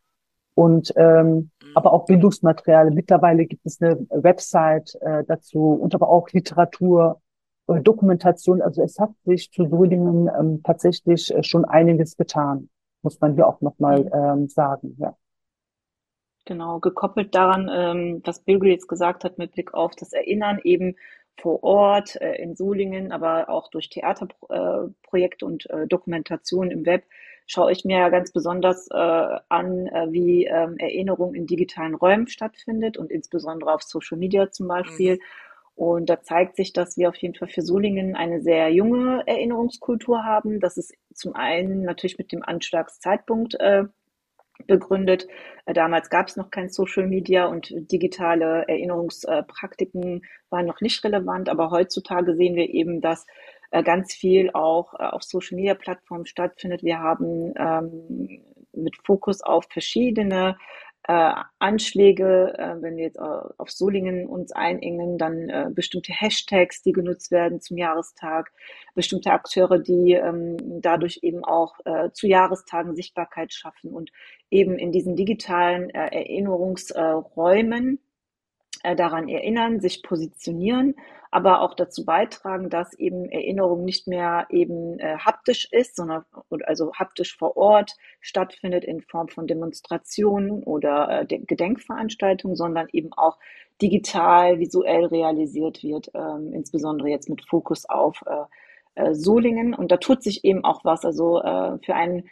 Und ähm, mhm. aber auch Bildungsmaterial. Mittlerweile gibt es eine Website äh, dazu und aber auch Literatur, äh, Dokumentation. Also es hat sich zu Solingen ähm, tatsächlich äh, schon einiges getan, muss man hier auch nochmal mhm. ähm, sagen. Ja. Genau, gekoppelt daran, ähm, was Bilgel jetzt gesagt hat mit Blick auf das Erinnern eben vor Ort äh, in Solingen, aber auch durch Theaterprojekte äh, und äh, Dokumentation im Web, schaue ich mir ja ganz besonders äh, an, äh, wie ähm, Erinnerung in digitalen Räumen stattfindet und insbesondere auf Social Media zum Beispiel. Mhm. Und da zeigt sich, dass wir auf jeden Fall für Solingen eine sehr junge Erinnerungskultur haben. Das ist zum einen natürlich mit dem Anschlagszeitpunkt äh, begründet. Äh, damals gab es noch kein Social Media und digitale Erinnerungspraktiken waren noch nicht relevant, aber heutzutage sehen wir eben, dass äh, ganz viel auch äh, auf Social Media Plattformen stattfindet. Wir haben ähm, mit Fokus auf verschiedene äh, Anschläge, äh, wenn wir jetzt auf Solingen uns einengen, dann äh, bestimmte Hashtags, die genutzt werden zum Jahrestag, bestimmte Akteure, die ähm, dadurch eben auch äh, zu Jahrestagen Sichtbarkeit schaffen und eben in diesen digitalen äh, Erinnerungsräumen äh, daran erinnern, sich positionieren, aber auch dazu beitragen, dass eben Erinnerung nicht mehr eben äh, haptisch ist, sondern also haptisch vor Ort stattfindet in Form von Demonstrationen oder äh, Gedenkveranstaltungen, sondern eben auch digital, visuell realisiert wird, ähm, insbesondere jetzt mit Fokus auf äh, äh, Solingen. Und da tut sich eben auch was. Also äh, für einen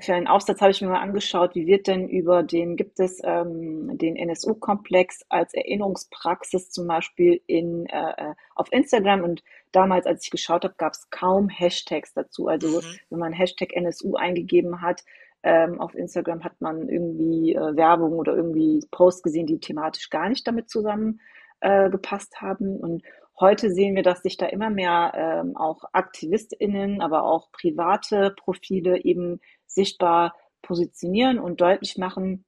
für einen Aufsatz habe ich mir mal angeschaut, wie wird denn über den, gibt es ähm, den NSU-Komplex als Erinnerungspraxis zum Beispiel in, äh, äh, auf Instagram und damals, als ich geschaut habe, gab es kaum Hashtags dazu. Also mhm. wenn man Hashtag NSU eingegeben hat, ähm, auf Instagram hat man irgendwie äh, Werbung oder irgendwie Posts gesehen, die thematisch gar nicht damit zusammen äh, gepasst haben. Und heute sehen wir, dass sich da immer mehr ähm, auch AktivistInnen, aber auch private Profile eben sichtbar positionieren und deutlich machen,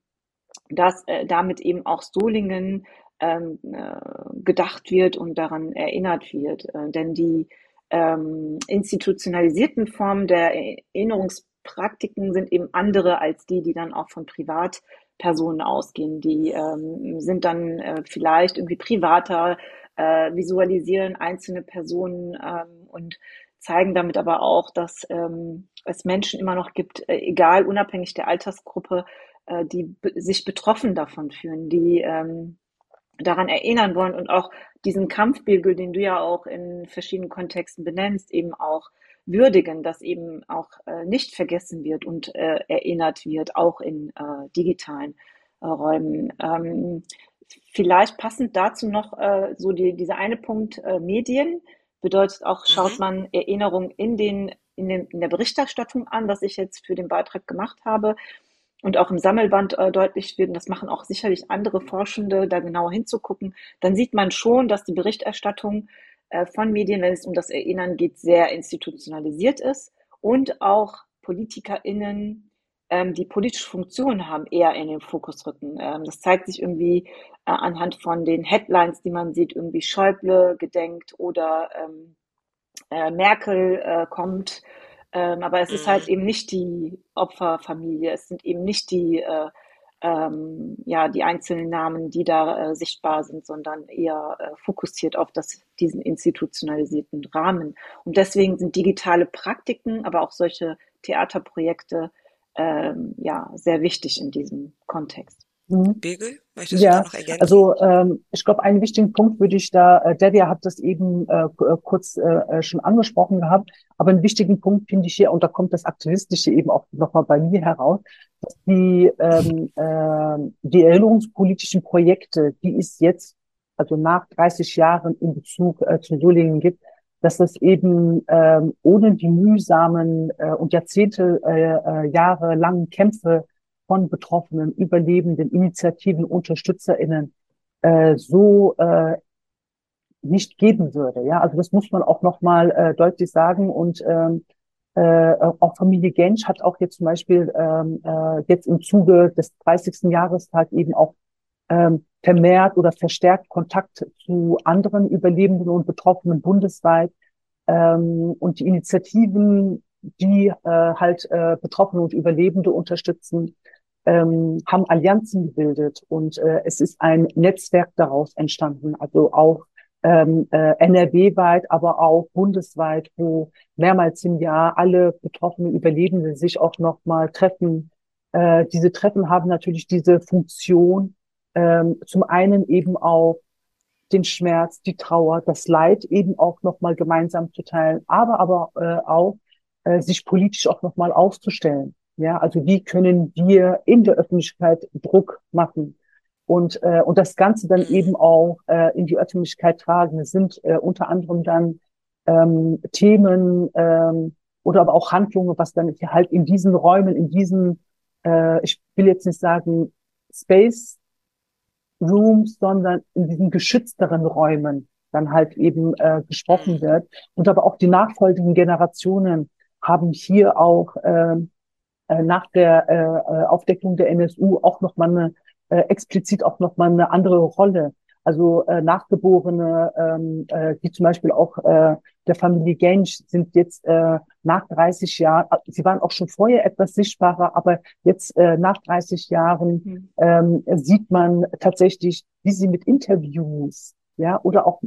dass äh, damit eben auch Solingen ähm, äh, gedacht wird und daran erinnert wird. Äh, denn die ähm, institutionalisierten Formen der Erinnerungspraktiken sind eben andere als die, die dann auch von Privatpersonen ausgehen. Die ähm, sind dann äh, vielleicht irgendwie privater, äh, visualisieren einzelne Personen ähm, und zeigen damit aber auch, dass ähm, es Menschen immer noch gibt, äh, egal unabhängig der Altersgruppe, äh, die sich betroffen davon fühlen, die ähm, daran erinnern wollen und auch diesen Kampfbügel, den du ja auch in verschiedenen Kontexten benennst, eben auch würdigen, dass eben auch äh, nicht vergessen wird und äh, erinnert wird, auch in äh, digitalen äh, Räumen. Ähm, vielleicht passend dazu noch äh, so die, dieser eine Punkt äh, Medien bedeutet auch, schaut mhm. man Erinnerung in den, in den, in der Berichterstattung an, was ich jetzt für den Beitrag gemacht habe. Und auch im Sammelband äh, deutlich wird, und das machen auch sicherlich andere Forschende, da genauer hinzugucken, dann sieht man schon, dass die Berichterstattung äh, von Medien, wenn es um das Erinnern geht, sehr institutionalisiert ist und auch PolitikerInnen ähm, die politische Funktion haben, eher in den Fokus rücken. Ähm, das zeigt sich irgendwie äh, anhand von den Headlines, die man sieht, irgendwie Schäuble gedenkt oder ähm, äh, Merkel äh, kommt. Ähm, aber es ist halt mhm. eben nicht die Opferfamilie, es sind eben nicht die äh, ähm, ja, die einzelnen Namen, die da äh, sichtbar sind, sondern eher äh, fokussiert auf das, diesen institutionalisierten Rahmen. Und deswegen sind digitale Praktiken, aber auch solche Theaterprojekte ähm, ja, sehr wichtig in diesem Kontext. Mhm. Begel, möchtest ja, du da noch ergänzen? Also ähm, ich glaube, einen wichtigen Punkt würde ich da, äh, Delia hat das eben äh, äh kurz äh, äh, schon angesprochen gehabt, aber einen wichtigen Punkt finde ich hier, und da kommt das Aktivistische eben auch nochmal bei mir heraus, dass die, ähm, äh, die erinnerungspolitischen Projekte, die es jetzt, also nach 30 Jahren in Bezug äh, zu Solingen gibt, dass es eben ähm, ohne die mühsamen äh, und Jahrzehnte, äh, äh, Jahre langen Kämpfe von Betroffenen, Überlebenden, Initiativen, UnterstützerInnen äh, so äh, nicht geben würde. Ja, also das muss man auch nochmal äh, deutlich sagen. Und ähm, äh, auch Familie Gensch hat auch jetzt zum Beispiel ähm, äh, jetzt im Zuge des 30. Jahrestags eben auch ähm, vermehrt oder verstärkt Kontakt zu anderen Überlebenden und Betroffenen bundesweit. Ähm, und die Initiativen, die äh, halt äh, Betroffene und Überlebende unterstützen, ähm, haben Allianzen gebildet und äh, es ist ein Netzwerk daraus entstanden, also auch ähm, äh, NRW-weit, aber auch bundesweit, wo mehrmals im Jahr alle betroffenen Überlebenden sich auch nochmal treffen. Äh, diese Treffen haben natürlich diese Funktion, ähm, zum einen eben auch den Schmerz, die Trauer, das Leid eben auch nochmal gemeinsam zu teilen, aber aber äh, auch äh, sich politisch auch nochmal aufzustellen. Ja, also wie können wir in der Öffentlichkeit Druck machen und äh, und das Ganze dann eben auch äh, in die Öffentlichkeit tragen. Es sind äh, unter anderem dann ähm, Themen ähm, oder aber auch Handlungen, was dann halt in diesen Räumen, in diesen, äh, ich will jetzt nicht sagen Space Rooms, sondern in diesen geschützteren Räumen dann halt eben äh, gesprochen mhm. wird. Und aber auch die nachfolgenden Generationen haben hier auch äh, äh, nach der äh, äh Aufdeckung der NSU auch noch mal eine äh, explizit auch noch mal eine andere Rolle. Also äh, Nachgeborene, ähm, äh, die zum Beispiel auch äh, der Familie Gensch sind jetzt äh, nach 30 Jahren, äh, sie waren auch schon vorher etwas sichtbarer, aber jetzt äh, nach 30 Jahren mhm. ähm, sieht man tatsächlich, wie sie mit Interviews, ja, oder auch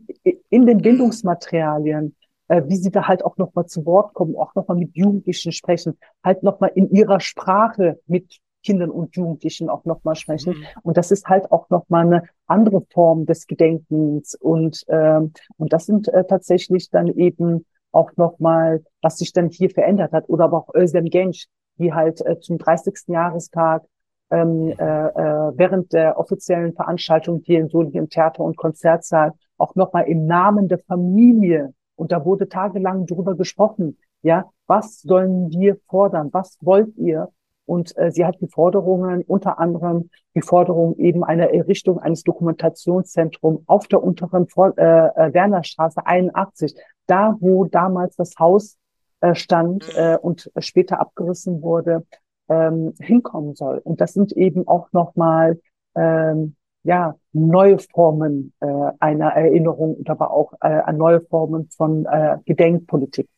in den Bildungsmaterialien äh, wie sie da halt auch nochmal zu Wort kommen, auch nochmal mit Jugendlichen sprechen, halt nochmal in ihrer Sprache mit Kindern und Jugendlichen auch nochmal sprechen. Mhm. Und das ist halt auch nochmal eine andere Form des Gedenkens. Und, ähm, und das sind äh, tatsächlich dann eben auch nochmal, was sich dann hier verändert hat. Oder aber auch Özlem Genç, die halt äh, zum 30. Jahrestag ähm, äh, äh, während der offiziellen Veranstaltung hier in Solingen im Theater- und Konzertsaal auch nochmal im Namen der Familie und da wurde tagelang drüber gesprochen. Ja, was sollen wir fordern? Was wollt ihr? Und äh, sie hat die Forderungen, unter anderem die Forderung eben einer Errichtung eines Dokumentationszentrums auf der unteren Vor äh, äh Wernerstraße 81, da wo damals das Haus äh, stand äh, und später abgerissen wurde, ähm, hinkommen soll. Und das sind eben auch nochmal ähm, ja, neue Formen äh, einer Erinnerung und aber auch äh, neue Formen von äh, Gedenkpolitik.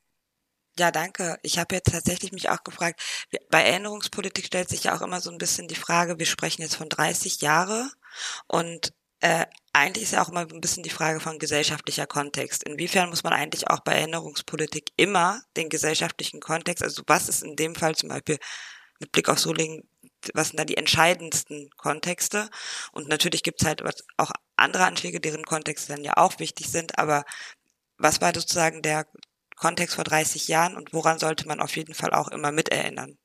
Ja, danke. Ich habe jetzt tatsächlich mich auch gefragt, bei Erinnerungspolitik stellt sich ja auch immer so ein bisschen die Frage, wir sprechen jetzt von 30 Jahre und äh, eigentlich ist ja auch immer ein bisschen die Frage von gesellschaftlicher Kontext. Inwiefern muss man eigentlich auch bei Erinnerungspolitik immer den gesellschaftlichen Kontext, also was ist in dem Fall zum Beispiel mit Blick auf Solingen was sind da die entscheidendsten Kontexte? Und natürlich gibt es halt auch andere Anschläge, deren Kontexte dann ja auch wichtig sind, aber was war sozusagen der Kontext vor 30 Jahren und woran sollte man auf jeden Fall auch immer miterinnern?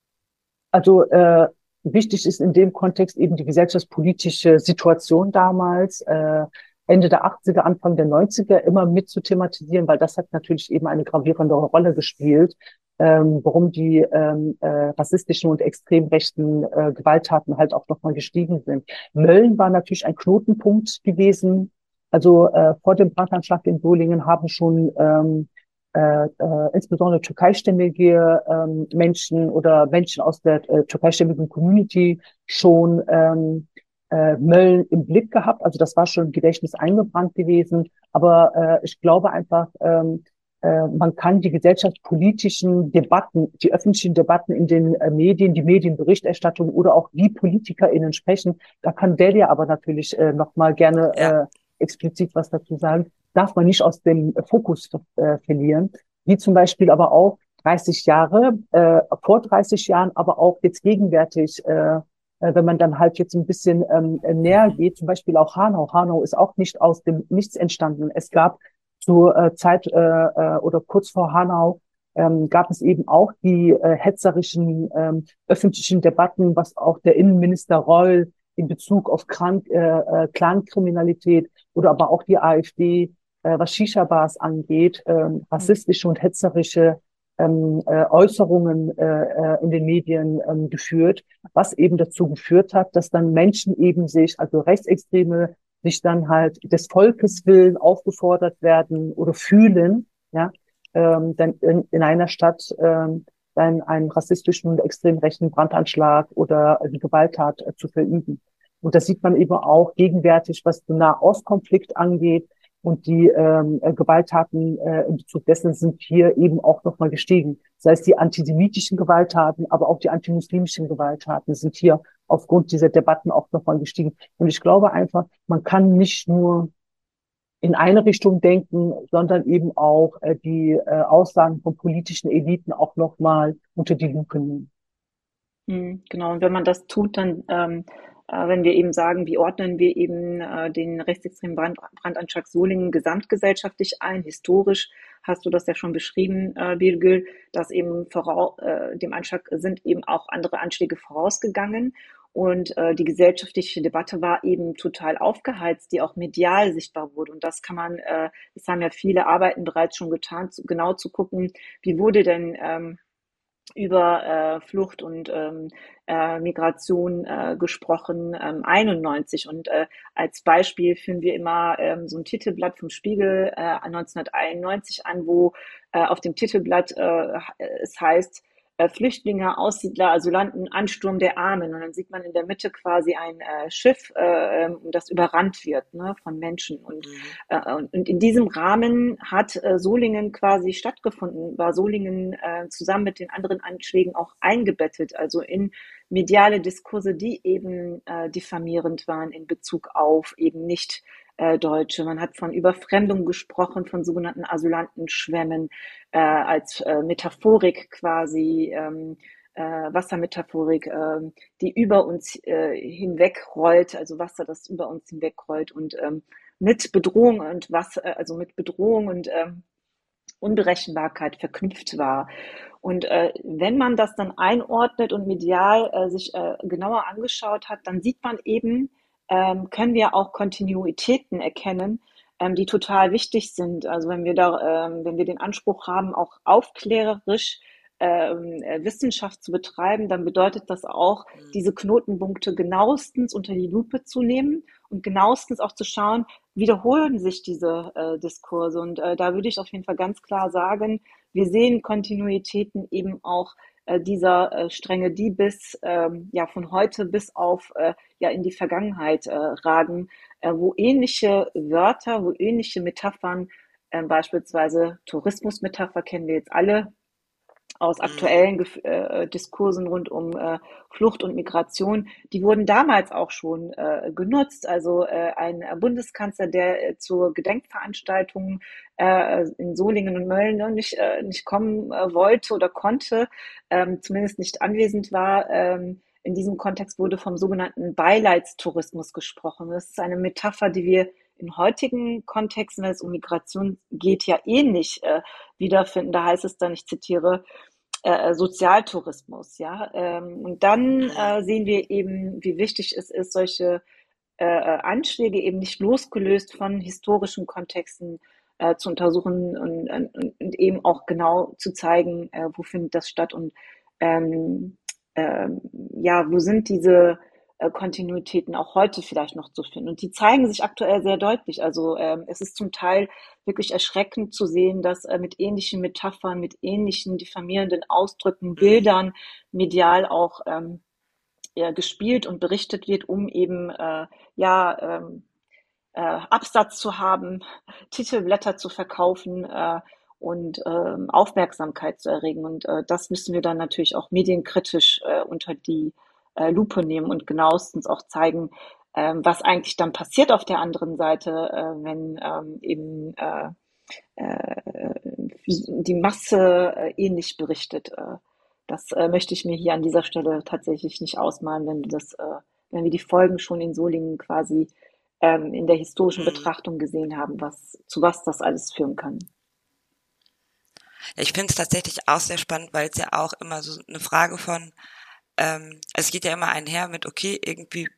Also äh, wichtig ist in dem Kontext eben die gesellschaftspolitische Situation damals, äh, Ende der 80er, Anfang der 90er immer mit zu thematisieren, weil das hat natürlich eben eine gravierende Rolle gespielt ähm, warum die ähm, äh, rassistischen und extrem rechten äh, Gewalttaten halt auch nochmal gestiegen sind. Mölln war natürlich ein Knotenpunkt gewesen. Also äh, vor dem Brandanschlag in Solingen haben schon ähm, äh, äh, insbesondere türkeistämmige ähm, Menschen oder Menschen aus der äh, türkeistämmigen Community schon ähm, äh, Mölln im Blick gehabt. Also das war schon im Gedächtnis eingebrannt gewesen. Aber äh, ich glaube einfach, ähm, äh, man kann die gesellschaftspolitischen Debatten, die öffentlichen Debatten in den äh, Medien, die Medienberichterstattung oder auch wie PolitikerInnen sprechen, da kann Delia aber natürlich äh, noch mal gerne ja. äh, explizit was dazu sagen, darf man nicht aus dem Fokus äh, verlieren. Wie zum Beispiel aber auch 30 Jahre, äh, vor 30 Jahren, aber auch jetzt gegenwärtig, äh, äh, wenn man dann halt jetzt ein bisschen ähm, näher geht, zum Beispiel auch Hanau. Hanau ist auch nicht aus dem Nichts entstanden. Es gab zur äh, Zeit äh, äh, oder kurz vor Hanau ähm, gab es eben auch die äh, hetzerischen ähm, öffentlichen Debatten, was auch der Innenminister Reul in Bezug auf Krank, äh, äh, Clankriminalität oder aber auch die AfD, äh, was Shisha-Bars angeht, äh, rassistische und hetzerische ähm, äh, Äußerungen äh, äh, in den Medien ähm, geführt, was eben dazu geführt hat, dass dann Menschen eben sich, also Rechtsextreme, sich dann halt des Volkes willen aufgefordert werden oder fühlen, ja, ähm, dann in, in einer Stadt ähm, dann einen rassistischen und extrem rechten Brandanschlag oder die Gewalttat äh, zu verüben. Und das sieht man eben auch gegenwärtig, was den Nahostkonflikt angeht. Und die ähm, äh, Gewalttaten äh, in Bezug dessen sind hier eben auch nochmal gestiegen. Das heißt, die antisemitischen Gewalttaten, aber auch die antimuslimischen Gewalttaten sind hier aufgrund dieser Debatten auch nochmal gestiegen. Und ich glaube einfach, man kann nicht nur in eine Richtung denken, sondern eben auch äh, die äh, Aussagen von politischen Eliten auch nochmal unter die Lupe nehmen. Hm, genau, und wenn man das tut, dann ähm, äh, wenn wir eben sagen, wie ordnen wir eben äh, den rechtsextremen Brand, Brandanschlag Solingen gesamtgesellschaftlich ein, historisch, hast du das ja schon beschrieben, äh, Birgül, dass eben vorau äh, dem Anschlag sind eben auch andere Anschläge vorausgegangen und äh, die gesellschaftliche Debatte war eben total aufgeheizt, die auch medial sichtbar wurde. Und das kann man, äh, das haben ja viele Arbeiten bereits schon getan, zu, genau zu gucken, wie wurde denn ähm, über äh, Flucht und ähm, äh, Migration äh, gesprochen, ähm, 91. Und äh, als Beispiel führen wir immer ähm, so ein Titelblatt vom Spiegel äh, 1991 an, wo äh, auf dem Titelblatt äh, es heißt, Flüchtlinge, Aussiedler, Asylanten, Ansturm der Armen. Und dann sieht man in der Mitte quasi ein äh, Schiff, äh, ähm, das überrannt wird ne, von Menschen. Und, mhm. äh, und in diesem Rahmen hat äh, Solingen quasi stattgefunden, war Solingen äh, zusammen mit den anderen Anschlägen auch eingebettet, also in mediale Diskurse, die eben äh, diffamierend waren in Bezug auf eben nicht äh, Deutsche. Man hat von Überfremdung gesprochen, von sogenannten Asylantenschwämmen äh, als äh, Metaphorik quasi. Ähm, äh, Wassermetaphorik, äh, die über uns äh, hinwegrollt, also Wasser, das über uns hinwegrollt und ähm, mit Bedrohung und Wasser, äh, also mit Bedrohung und ähm, Unberechenbarkeit verknüpft war. Und äh, wenn man das dann einordnet und medial äh, sich äh, genauer angeschaut hat, dann sieht man eben, ähm, können wir auch Kontinuitäten erkennen, ähm, die total wichtig sind. Also wenn wir da, ähm, wenn wir den Anspruch haben, auch aufklärerisch ähm, äh, Wissenschaft zu betreiben, dann bedeutet das auch, mhm. diese Knotenpunkte genauestens unter die Lupe zu nehmen und genauestens auch zu schauen, wiederholen sich diese äh, Diskurse. Und äh, da würde ich auf jeden Fall ganz klar sagen, wir sehen Kontinuitäten eben auch äh, dieser äh, Stränge, die bis ähm, ja von heute bis auf äh, ja in die Vergangenheit äh, ragen, äh, wo ähnliche Wörter, wo ähnliche Metaphern, äh, beispielsweise Tourismusmetapher kennen wir jetzt alle, aus mhm. aktuellen äh, Diskursen rund um äh, Flucht und Migration, die wurden damals auch schon äh, genutzt. Also äh, ein Bundeskanzler, der äh, zur Gedenkveranstaltung äh, in Solingen und Mölln ne, nicht, äh, nicht kommen äh, wollte oder konnte, ähm, zumindest nicht anwesend war, ähm, in diesem Kontext wurde vom sogenannten Beileidstourismus gesprochen. Das ist eine Metapher, die wir in heutigen Kontexten, wenn es um Migration geht, ja ähnlich äh, wiederfinden. Da heißt es dann, ich zitiere, äh, Sozialtourismus, ja. Ähm, und dann äh, sehen wir eben, wie wichtig es ist, solche äh, Anschläge eben nicht losgelöst von historischen Kontexten äh, zu untersuchen und, und, und, eben auch genau zu zeigen, äh, wo findet das statt und ähm, ähm, ja, wo sind diese äh, Kontinuitäten auch heute vielleicht noch zu finden. Und die zeigen sich aktuell sehr deutlich. Also ähm, es ist zum Teil wirklich erschreckend zu sehen, dass äh, mit ähnlichen Metaphern, mit ähnlichen diffamierenden Ausdrücken, Bildern medial auch ähm, ja, gespielt und berichtet wird, um eben äh, ja ähm, äh, Absatz zu haben, Titelblätter zu verkaufen äh, und ähm, Aufmerksamkeit zu erregen. Und äh, das müssen wir dann natürlich auch medienkritisch äh, unter die äh, Lupe nehmen und genauestens auch zeigen, ähm, was eigentlich dann passiert auf der anderen Seite, äh, wenn ähm, eben äh, äh, die Masse äh, ähnlich berichtet. Äh, das möchte ich mir hier an dieser Stelle tatsächlich nicht ausmalen, wenn das, wenn wir die Folgen schon in Solingen quasi ähm, in der historischen mhm. Betrachtung gesehen haben, was zu was das alles führen kann. Ich finde es tatsächlich auch sehr spannend, weil es ja auch immer so eine Frage von ähm, es geht ja immer einher mit, okay, irgendwie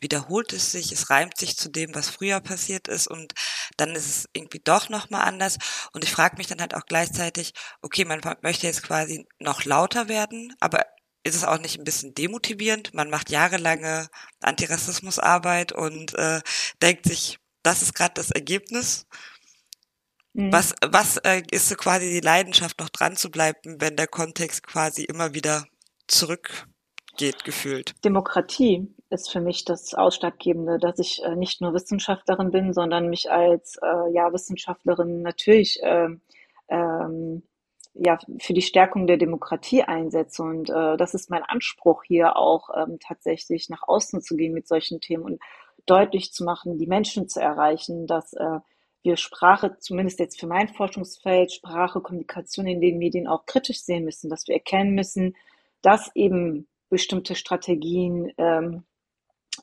wiederholt es sich, es reimt sich zu dem, was früher passiert ist und dann ist es irgendwie doch nochmal anders. Und ich frage mich dann halt auch gleichzeitig, okay, man möchte jetzt quasi noch lauter werden, aber ist es auch nicht ein bisschen demotivierend? Man macht jahrelange Antirassismusarbeit und äh, denkt sich, das ist gerade das Ergebnis. Mhm. Was, was äh, ist so quasi die Leidenschaft, noch dran zu bleiben, wenn der Kontext quasi immer wieder zurück geht gefühlt. Demokratie ist für mich das Ausschlaggebende, dass ich äh, nicht nur Wissenschaftlerin bin, sondern mich als äh, ja, Wissenschaftlerin natürlich äh, ähm, ja, für die Stärkung der Demokratie einsetze. Und äh, das ist mein Anspruch hier auch ähm, tatsächlich nach außen zu gehen mit solchen Themen und deutlich zu machen, die Menschen zu erreichen, dass äh, wir Sprache, zumindest jetzt für mein Forschungsfeld, Sprache, Kommunikation in den Medien auch kritisch sehen müssen, dass wir erkennen müssen, dass eben bestimmte Strategien, ähm,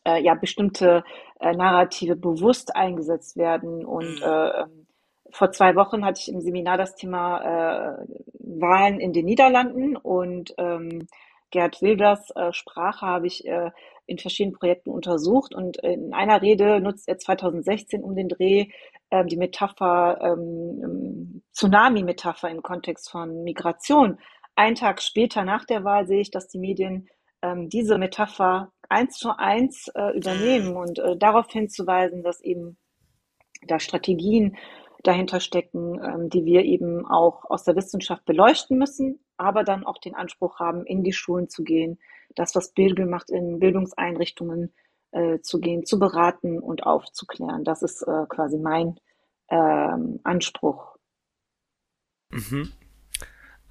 äh, ja, bestimmte äh, Narrative bewusst eingesetzt werden. Und mhm. äh, ähm, vor zwei Wochen hatte ich im Seminar das Thema äh, Wahlen in den Niederlanden und ähm, Gerd Wilders äh, Sprache habe ich äh, in verschiedenen Projekten untersucht und in einer Rede nutzt er 2016 um den Dreh äh, die Metapher, ähm, Tsunami-Metapher im Kontext von Migration. Ein Tag später nach der Wahl sehe ich, dass die Medien ähm, diese Metapher eins zu eins äh, übernehmen und äh, darauf hinzuweisen, dass eben da Strategien dahinter stecken, ähm, die wir eben auch aus der Wissenschaft beleuchten müssen, aber dann auch den Anspruch haben, in die Schulen zu gehen, das, was Bildung macht, in Bildungseinrichtungen äh, zu gehen, zu beraten und aufzuklären. Das ist äh, quasi mein ähm, Anspruch. Mhm.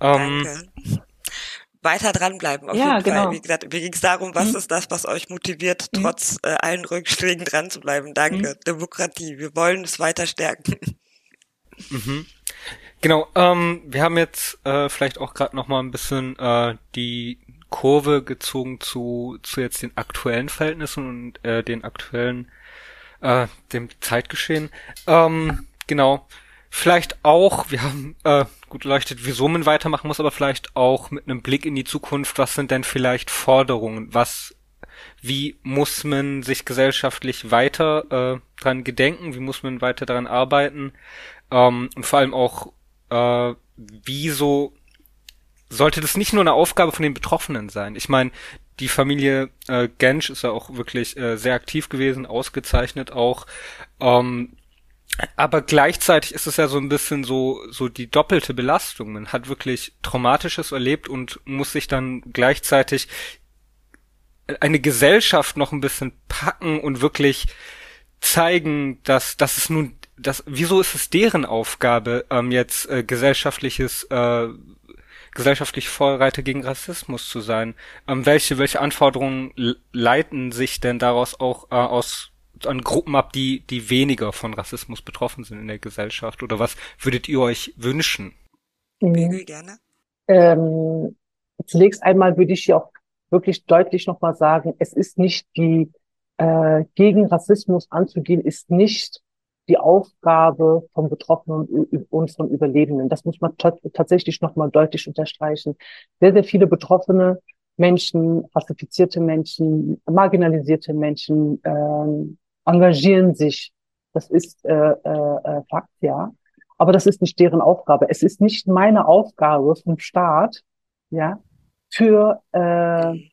Um, Danke weiter dranbleiben. Auf ja, jeden genau. Fall. Wie gesagt, mir ging es darum, was mhm. ist das, was euch motiviert, mhm. trotz äh, allen Rückschlägen dran zu bleiben. Danke. Mhm. Demokratie. Wir wollen es weiter stärken. Mhm. Genau. Ähm, wir haben jetzt äh, vielleicht auch gerade noch mal ein bisschen äh, die Kurve gezogen zu zu jetzt den aktuellen Verhältnissen und äh, den aktuellen äh, dem Zeitgeschehen. Ähm, genau. Vielleicht auch, wir haben äh, gut leuchtet, wieso man weitermachen muss, aber vielleicht auch mit einem Blick in die Zukunft, was sind denn vielleicht Forderungen? Was, wie muss man sich gesellschaftlich weiter äh, dran gedenken? Wie muss man weiter daran arbeiten? Ähm, und vor allem auch, äh, wieso sollte das nicht nur eine Aufgabe von den Betroffenen sein? Ich meine, die Familie äh, Gensch ist ja auch wirklich äh, sehr aktiv gewesen, ausgezeichnet auch. Ähm, aber gleichzeitig ist es ja so ein bisschen so, so die doppelte Belastung. Man hat wirklich Traumatisches erlebt und muss sich dann gleichzeitig eine Gesellschaft noch ein bisschen packen und wirklich zeigen, dass, dass es nun, dass, wieso ist es deren Aufgabe, ähm, jetzt äh, gesellschaftliches, äh, gesellschaftlich Vorreiter gegen Rassismus zu sein? Ähm, welche, welche Anforderungen leiten sich denn daraus auch äh, aus an Gruppen ab, die, die weniger von Rassismus betroffen sind in der Gesellschaft? Oder was würdet ihr euch wünschen? Mhm. gerne. Ähm, zunächst einmal würde ich hier auch wirklich deutlich nochmal sagen, es ist nicht die, äh, gegen Rassismus anzugehen, ist nicht die Aufgabe von Betroffenen und von Überlebenden. Das muss man tatsächlich nochmal deutlich unterstreichen. Sehr, sehr viele Betroffene Menschen, rassifizierte Menschen, marginalisierte Menschen, ähm, engagieren sich. Das ist äh, äh, äh, Fakt, ja. Aber das ist nicht deren Aufgabe. Es ist nicht meine Aufgabe vom Staat, ja, für äh,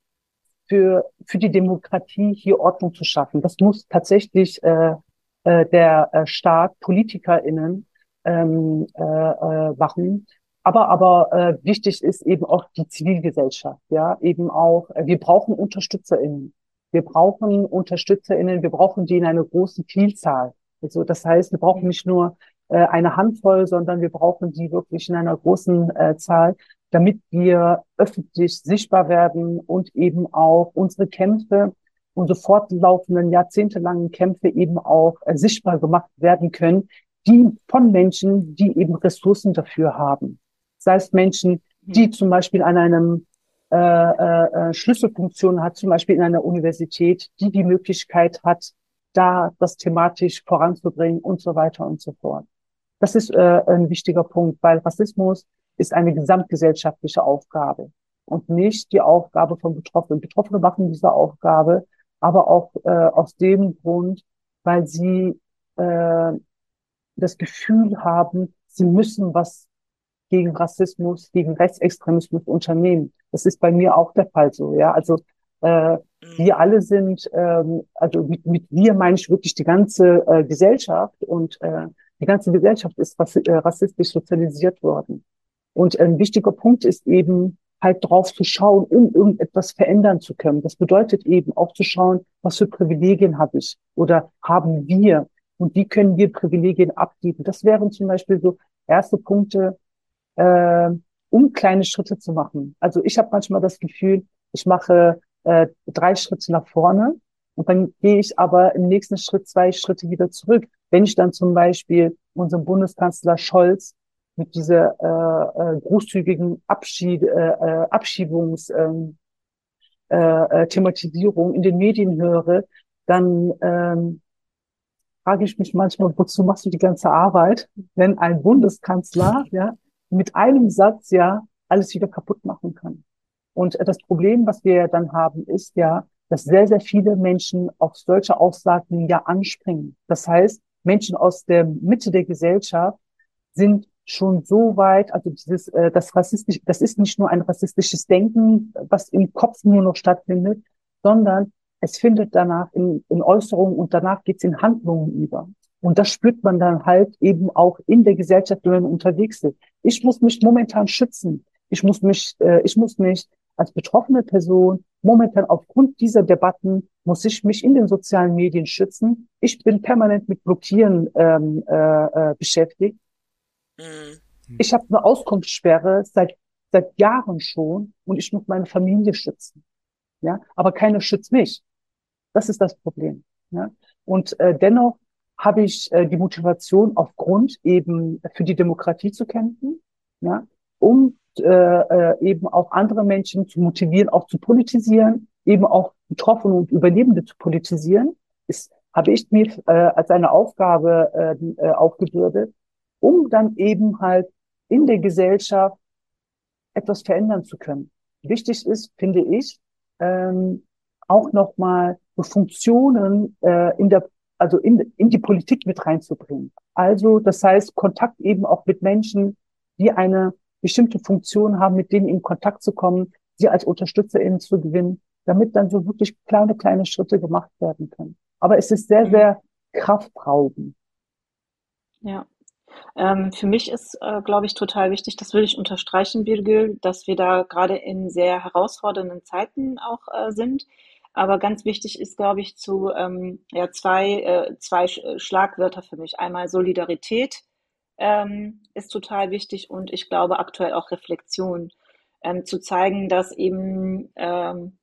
für, für die Demokratie hier Ordnung zu schaffen. Das muss tatsächlich äh, äh, der äh, Staat, PolitikerInnen ähm, äh, äh, machen. Aber, aber äh, wichtig ist eben auch die Zivilgesellschaft, ja, eben auch, äh, wir brauchen UnterstützerInnen. Wir brauchen UnterstützerInnen, wir brauchen die in einer großen Vielzahl. Also das heißt, wir brauchen nicht nur äh, eine Handvoll, sondern wir brauchen die wirklich in einer großen äh, Zahl, damit wir öffentlich sichtbar werden und eben auch unsere Kämpfe, unsere fortlaufenden jahrzehntelangen Kämpfe eben auch äh, sichtbar gemacht werden können, die von Menschen, die eben Ressourcen dafür haben. Sei es Menschen, die mhm. zum Beispiel an einem äh, äh, äh, Schlüsselfunktion hat, zum Beispiel in einer Universität, die die Möglichkeit hat, da das thematisch voranzubringen und so weiter und so fort. Das ist äh, ein wichtiger Punkt, weil Rassismus ist eine gesamtgesellschaftliche Aufgabe und nicht die Aufgabe von Betroffenen. Betroffene machen diese Aufgabe, aber auch äh, aus dem Grund, weil sie äh, das Gefühl haben, sie müssen was gegen Rassismus, gegen Rechtsextremismus unternehmen. Das ist bei mir auch der Fall so, ja. Also äh, mhm. wir alle sind, ähm, also mit, mit wir meine ich wirklich die ganze äh, Gesellschaft und äh, die ganze Gesellschaft ist äh, rassistisch sozialisiert worden. Und ein wichtiger Punkt ist eben halt drauf zu schauen, um irgendetwas verändern zu können. Das bedeutet eben auch zu schauen, was für Privilegien habe ich oder haben wir und wie können wir Privilegien abgeben. Das wären zum Beispiel so erste Punkte, äh, um kleine Schritte zu machen. Also ich habe manchmal das Gefühl, ich mache äh, drei Schritte nach vorne und dann gehe ich aber im nächsten Schritt zwei Schritte wieder zurück. Wenn ich dann zum Beispiel unserem Bundeskanzler Scholz mit dieser äh, äh, großzügigen Abschied, äh, äh, Abschiebungs ähm, äh, äh, Thematisierung in den Medien höre, dann ähm, frage ich mich manchmal, wozu machst du die ganze Arbeit, wenn ein Bundeskanzler ja mit einem Satz ja alles wieder kaputt machen kann. Und das Problem, was wir dann haben, ist ja, dass sehr, sehr viele Menschen auf solche Aussagen ja anspringen. Das heißt, Menschen aus der Mitte der Gesellschaft sind schon so weit, also dieses, äh, das rassistisch, das ist nicht nur ein rassistisches Denken, was im Kopf nur noch stattfindet, sondern es findet danach in, in Äußerungen und danach geht's in Handlungen über. Und das spürt man dann halt eben auch in der Gesellschaft, wenn man unterwegs ist. Ich muss mich momentan schützen. Ich muss mich, äh, ich muss mich als betroffene Person momentan aufgrund dieser Debatten muss ich mich in den sozialen Medien schützen. Ich bin permanent mit Blockieren ähm, äh, äh, beschäftigt. Mhm. Ich habe eine Auskunftssperre seit seit Jahren schon und ich muss meine Familie schützen. Ja, aber keiner schützt mich. Das ist das Problem. Ja? Und äh, dennoch habe ich äh, die Motivation aufgrund eben für die Demokratie zu kämpfen, ja, um äh, äh, eben auch andere Menschen zu motivieren, auch zu politisieren, eben auch Betroffene und Überlebende zu politisieren, ist, habe ich mir äh, als eine Aufgabe äh, äh, aufgebürdet, um dann eben halt in der Gesellschaft etwas verändern zu können. Wichtig ist, finde ich, ähm, auch nochmal Funktionen äh, in der also in, in die Politik mit reinzubringen. Also das heißt, Kontakt eben auch mit Menschen, die eine bestimmte Funktion haben, mit denen in Kontakt zu kommen, sie als UnterstützerInnen zu gewinnen, damit dann so wirklich kleine, kleine Schritte gemacht werden können. Aber es ist sehr, mhm. sehr kraftraubend. Ja. Ähm, für mich ist, äh, glaube ich, total wichtig, das will ich unterstreichen, Birgül, dass wir da gerade in sehr herausfordernden Zeiten auch äh, sind. Aber ganz wichtig ist, glaube ich, zu ähm, ja, zwei, äh, zwei äh, Schlagwörter für mich. Einmal Solidarität ähm, ist total wichtig und ich glaube aktuell auch Reflexion. Ähm, zu zeigen, dass eben ähm,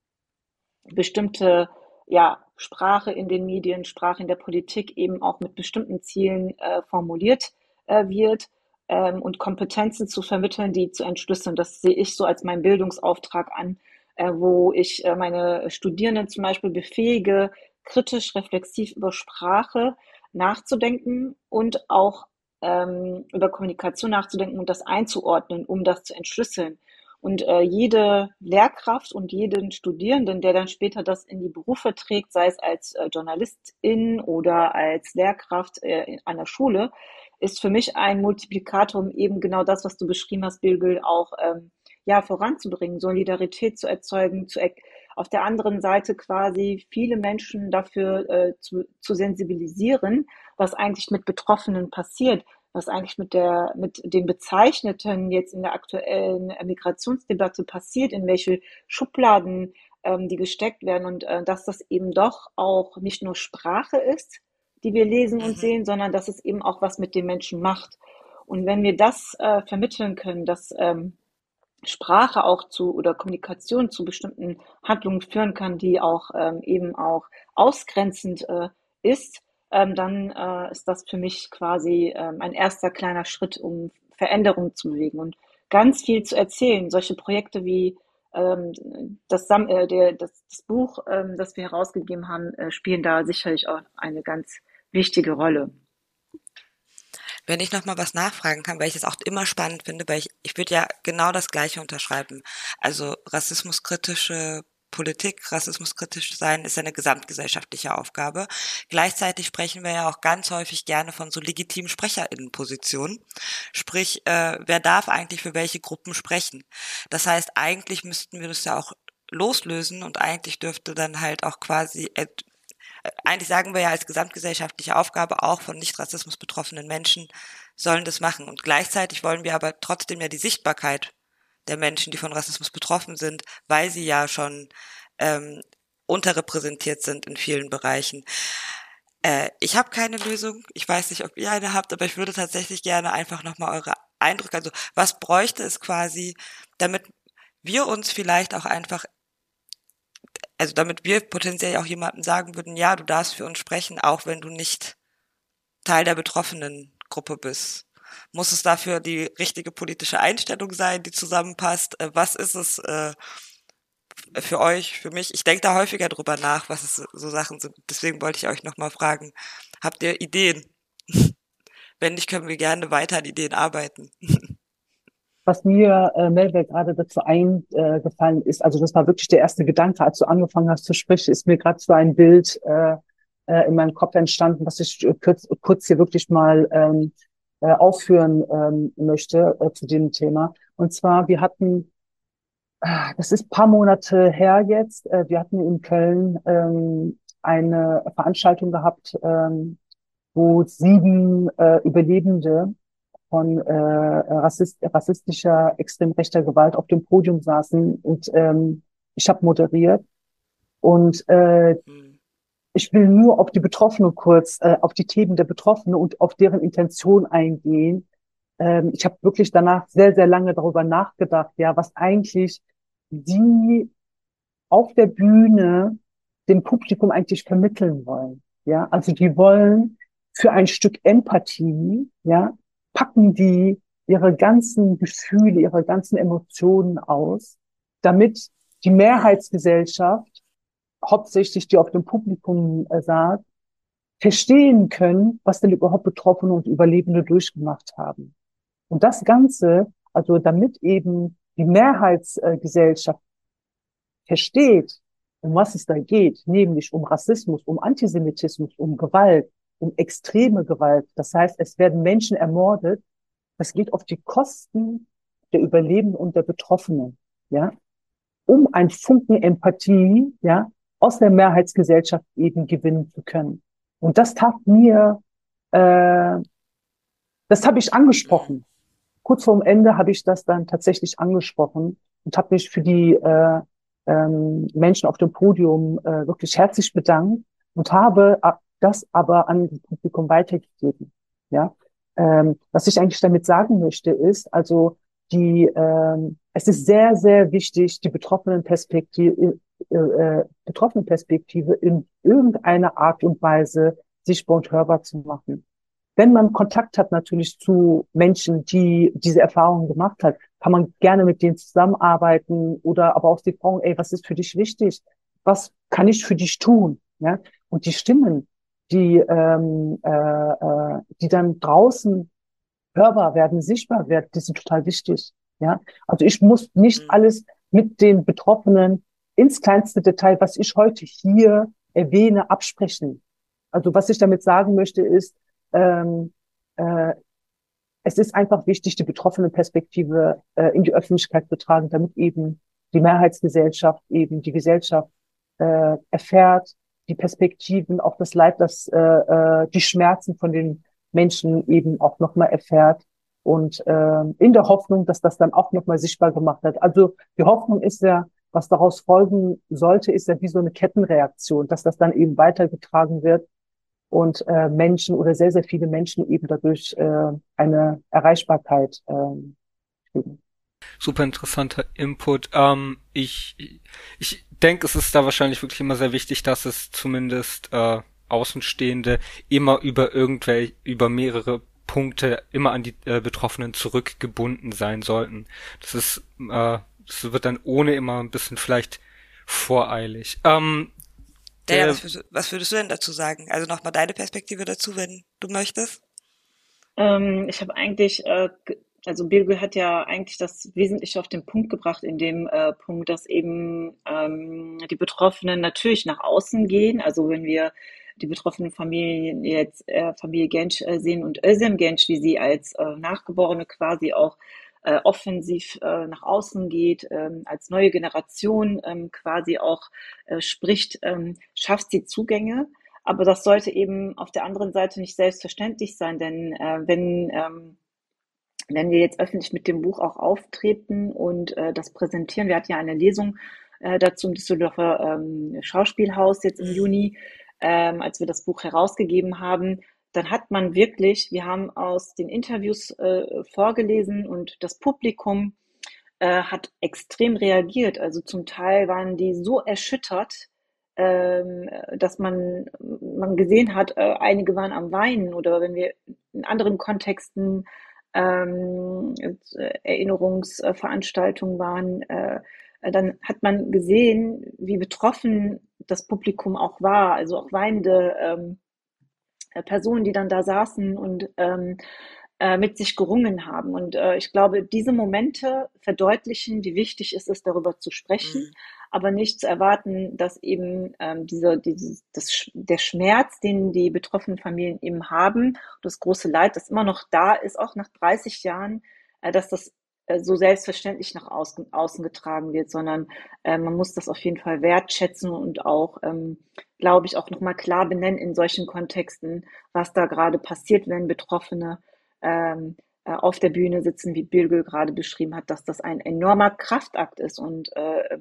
bestimmte ja, Sprache in den Medien, Sprache in der Politik eben auch mit bestimmten Zielen äh, formuliert äh, wird ähm, und Kompetenzen zu vermitteln, die zu entschlüsseln. Das sehe ich so als meinen Bildungsauftrag an, wo ich äh, meine Studierenden zum Beispiel befähige, kritisch, reflexiv über Sprache nachzudenken und auch ähm, über Kommunikation nachzudenken und das einzuordnen, um das zu entschlüsseln. Und äh, jede Lehrkraft und jeden Studierenden, der dann später das in die Berufe trägt, sei es als äh, Journalistin oder als Lehrkraft äh, an der Schule, ist für mich ein Multiplikator, um eben genau das, was du beschrieben hast, Bilgül, auch ähm, ja, voranzubringen, Solidarität zu erzeugen, zu er auf der anderen Seite quasi viele Menschen dafür äh, zu, zu sensibilisieren, was eigentlich mit Betroffenen passiert, was eigentlich mit der, mit den Bezeichneten jetzt in der aktuellen Migrationsdebatte passiert, in welche Schubladen ähm, die gesteckt werden und äh, dass das eben doch auch nicht nur Sprache ist, die wir lesen und mhm. sehen, sondern dass es eben auch was mit den Menschen macht. Und wenn wir das äh, vermitteln können, dass ähm, Sprache auch zu oder Kommunikation zu bestimmten Handlungen führen kann, die auch ähm, eben auch ausgrenzend äh, ist, ähm, dann äh, ist das für mich quasi ähm, ein erster kleiner Schritt, um Veränderungen zu bewegen und ganz viel zu erzählen. Solche Projekte wie ähm, das, äh, der, das, das Buch, ähm, das wir herausgegeben haben, äh, spielen da sicherlich auch eine ganz wichtige Rolle. Wenn ich noch mal was nachfragen kann, weil ich es auch immer spannend finde, weil ich, ich würde ja genau das Gleiche unterschreiben. Also rassismuskritische Politik, rassismuskritisch sein, ist eine gesamtgesellschaftliche Aufgabe. Gleichzeitig sprechen wir ja auch ganz häufig gerne von so legitimen Sprecherinnenpositionen. Sprich, äh, wer darf eigentlich für welche Gruppen sprechen? Das heißt, eigentlich müssten wir das ja auch loslösen und eigentlich dürfte dann halt auch quasi eigentlich sagen wir ja als gesamtgesellschaftliche Aufgabe auch von Nicht-Rassismus betroffenen Menschen sollen das machen. Und gleichzeitig wollen wir aber trotzdem ja die Sichtbarkeit der Menschen, die von Rassismus betroffen sind, weil sie ja schon ähm, unterrepräsentiert sind in vielen Bereichen. Äh, ich habe keine Lösung. Ich weiß nicht, ob ihr eine habt, aber ich würde tatsächlich gerne einfach nochmal eure Eindrücke, also was bräuchte es quasi, damit wir uns vielleicht auch einfach, also damit wir potenziell auch jemandem sagen würden, ja, du darfst für uns sprechen, auch wenn du nicht Teil der betroffenen Gruppe bist. Muss es dafür die richtige politische Einstellung sein, die zusammenpasst? Äh, was ist es äh, für euch, für mich? Ich denke da häufiger drüber nach, was es so Sachen sind. Deswegen wollte ich euch nochmal fragen, habt ihr Ideen? Wenn nicht, können wir gerne weiter an Ideen arbeiten. Was mir, äh, Melville, gerade dazu eingefallen ist, also das war wirklich der erste Gedanke, als du angefangen hast zu sprechen, ist mir gerade so ein Bild äh, äh, in meinem Kopf entstanden, was ich kurz, kurz hier wirklich mal ähm, äh, aufführen ähm, möchte äh, zu dem Thema. Und zwar, wir hatten, äh, das ist paar Monate her jetzt, äh, wir hatten in Köln ähm, eine Veranstaltung gehabt, ähm, wo sieben äh, Überlebende von äh, rassist rassistischer, extrem rechter Gewalt auf dem Podium saßen und ähm, ich habe moderiert. Und äh, mhm ich will nur auf die Betroffenen kurz, äh, auf die Themen der Betroffenen und auf deren Intention eingehen. Ähm, ich habe wirklich danach sehr, sehr lange darüber nachgedacht, ja, was eigentlich die auf der Bühne dem Publikum eigentlich vermitteln wollen. Ja, also die wollen für ein Stück Empathie, ja, packen die ihre ganzen Gefühle, ihre ganzen Emotionen aus, damit die Mehrheitsgesellschaft hauptsächlich die auf dem Publikum äh, saß, verstehen können, was denn überhaupt Betroffene und Überlebende durchgemacht haben. Und das Ganze, also damit eben die Mehrheitsgesellschaft versteht, um was es da geht, nämlich um Rassismus, um Antisemitismus, um Gewalt, um extreme Gewalt. Das heißt, es werden Menschen ermordet. Das geht auf die Kosten der Überlebenden und der Betroffenen, ja. Um ein Funken Empathie, ja, aus der Mehrheitsgesellschaft eben gewinnen zu können. Und das tat mir, äh, das habe ich angesprochen. Kurz vorm Ende habe ich das dann tatsächlich angesprochen und habe mich für die äh, ähm, Menschen auf dem Podium äh, wirklich herzlich bedankt und habe das aber an das Publikum weitergegeben. Ja, ähm, was ich eigentlich damit sagen möchte ist, also die, ähm, es ist sehr, sehr wichtig, die betroffenen Perspektive, äh, äh, betroffene Perspektive in irgendeiner Art und Weise sichtbar und hörbar zu machen. Wenn man Kontakt hat natürlich zu Menschen, die diese Erfahrungen gemacht hat, kann man gerne mit denen zusammenarbeiten oder aber auch die fragen, ey, was ist für dich wichtig? Was kann ich für dich tun? Ja? Und die Stimmen, die, ähm, äh, äh, die dann draußen hörbar werden, sichtbar werden, die sind total wichtig. Ja, also ich muss nicht mhm. alles mit den Betroffenen ins kleinste Detail, was ich heute hier erwähne, absprechen. Also was ich damit sagen möchte, ist, ähm, äh, es ist einfach wichtig, die betroffene Perspektive äh, in die Öffentlichkeit zu tragen, damit eben die Mehrheitsgesellschaft eben die Gesellschaft äh, erfährt, die Perspektiven, auch das Leid, das äh, äh, die Schmerzen von den Menschen eben auch nochmal erfährt und äh, in der Hoffnung, dass das dann auch nochmal sichtbar gemacht hat. Also die Hoffnung ist ja, was daraus folgen sollte, ist ja wie so eine Kettenreaktion, dass das dann eben weitergetragen wird und äh, Menschen oder sehr, sehr viele Menschen eben dadurch äh, eine Erreichbarkeit äh, kriegen. Super interessanter Input. Ähm, ich ich denke, es ist da wahrscheinlich wirklich immer sehr wichtig, dass es zumindest äh, Außenstehende immer über irgendwelche, über mehrere Punkte immer an die äh, Betroffenen zurückgebunden sein sollten. Das ist, äh, das wird dann ohne immer ein bisschen vielleicht voreilig. Ähm, ja, was, würdest, was würdest du denn dazu sagen? Also nochmal deine Perspektive dazu, wenn du möchtest. Ähm, ich habe eigentlich, äh, also Bilge hat ja eigentlich das Wesentliche auf den Punkt gebracht, in dem äh, Punkt, dass eben ähm, die Betroffenen natürlich nach außen gehen. Also wenn wir die betroffenen Familien jetzt äh, Familie Gensch äh, sehen und Özlem Gensch, wie sie als äh, Nachgeborene quasi auch äh, offensiv äh, nach außen geht, ähm, als neue Generation ähm, quasi auch äh, spricht, ähm, schafft sie Zugänge. Aber das sollte eben auf der anderen Seite nicht selbstverständlich sein, denn äh, wenn ähm, wenn wir jetzt öffentlich mit dem Buch auch auftreten und äh, das präsentieren, wir hatten ja eine Lesung äh, dazu im Düsseldorfer ähm, Schauspielhaus jetzt im Juni, ähm, als wir das Buch herausgegeben haben, dann hat man wirklich, wir haben aus den Interviews äh, vorgelesen und das Publikum äh, hat extrem reagiert. Also zum Teil waren die so erschüttert, ähm, dass man, man gesehen hat, äh, einige waren am Weinen oder wenn wir in anderen Kontexten ähm, Erinnerungsveranstaltungen waren, äh, dann hat man gesehen, wie betroffen das Publikum auch war, also auch weinende ähm, äh, Personen, die dann da saßen und ähm, äh, mit sich gerungen haben. Und äh, ich glaube, diese Momente verdeutlichen, wie wichtig es ist, darüber zu sprechen, mhm. Aber nicht zu erwarten, dass eben ähm, diese, dieses, das, der Schmerz, den die betroffenen Familien eben haben, das große Leid, das immer noch da ist, auch nach 30 Jahren, äh, dass das äh, so selbstverständlich nach außen, außen getragen wird, sondern äh, man muss das auf jeden Fall wertschätzen und auch, ähm, glaube ich, auch nochmal klar benennen in solchen Kontexten, was da gerade passiert, wenn Betroffene ähm, äh, auf der Bühne sitzen, wie Birgel gerade beschrieben hat, dass das ein enormer Kraftakt ist und äh,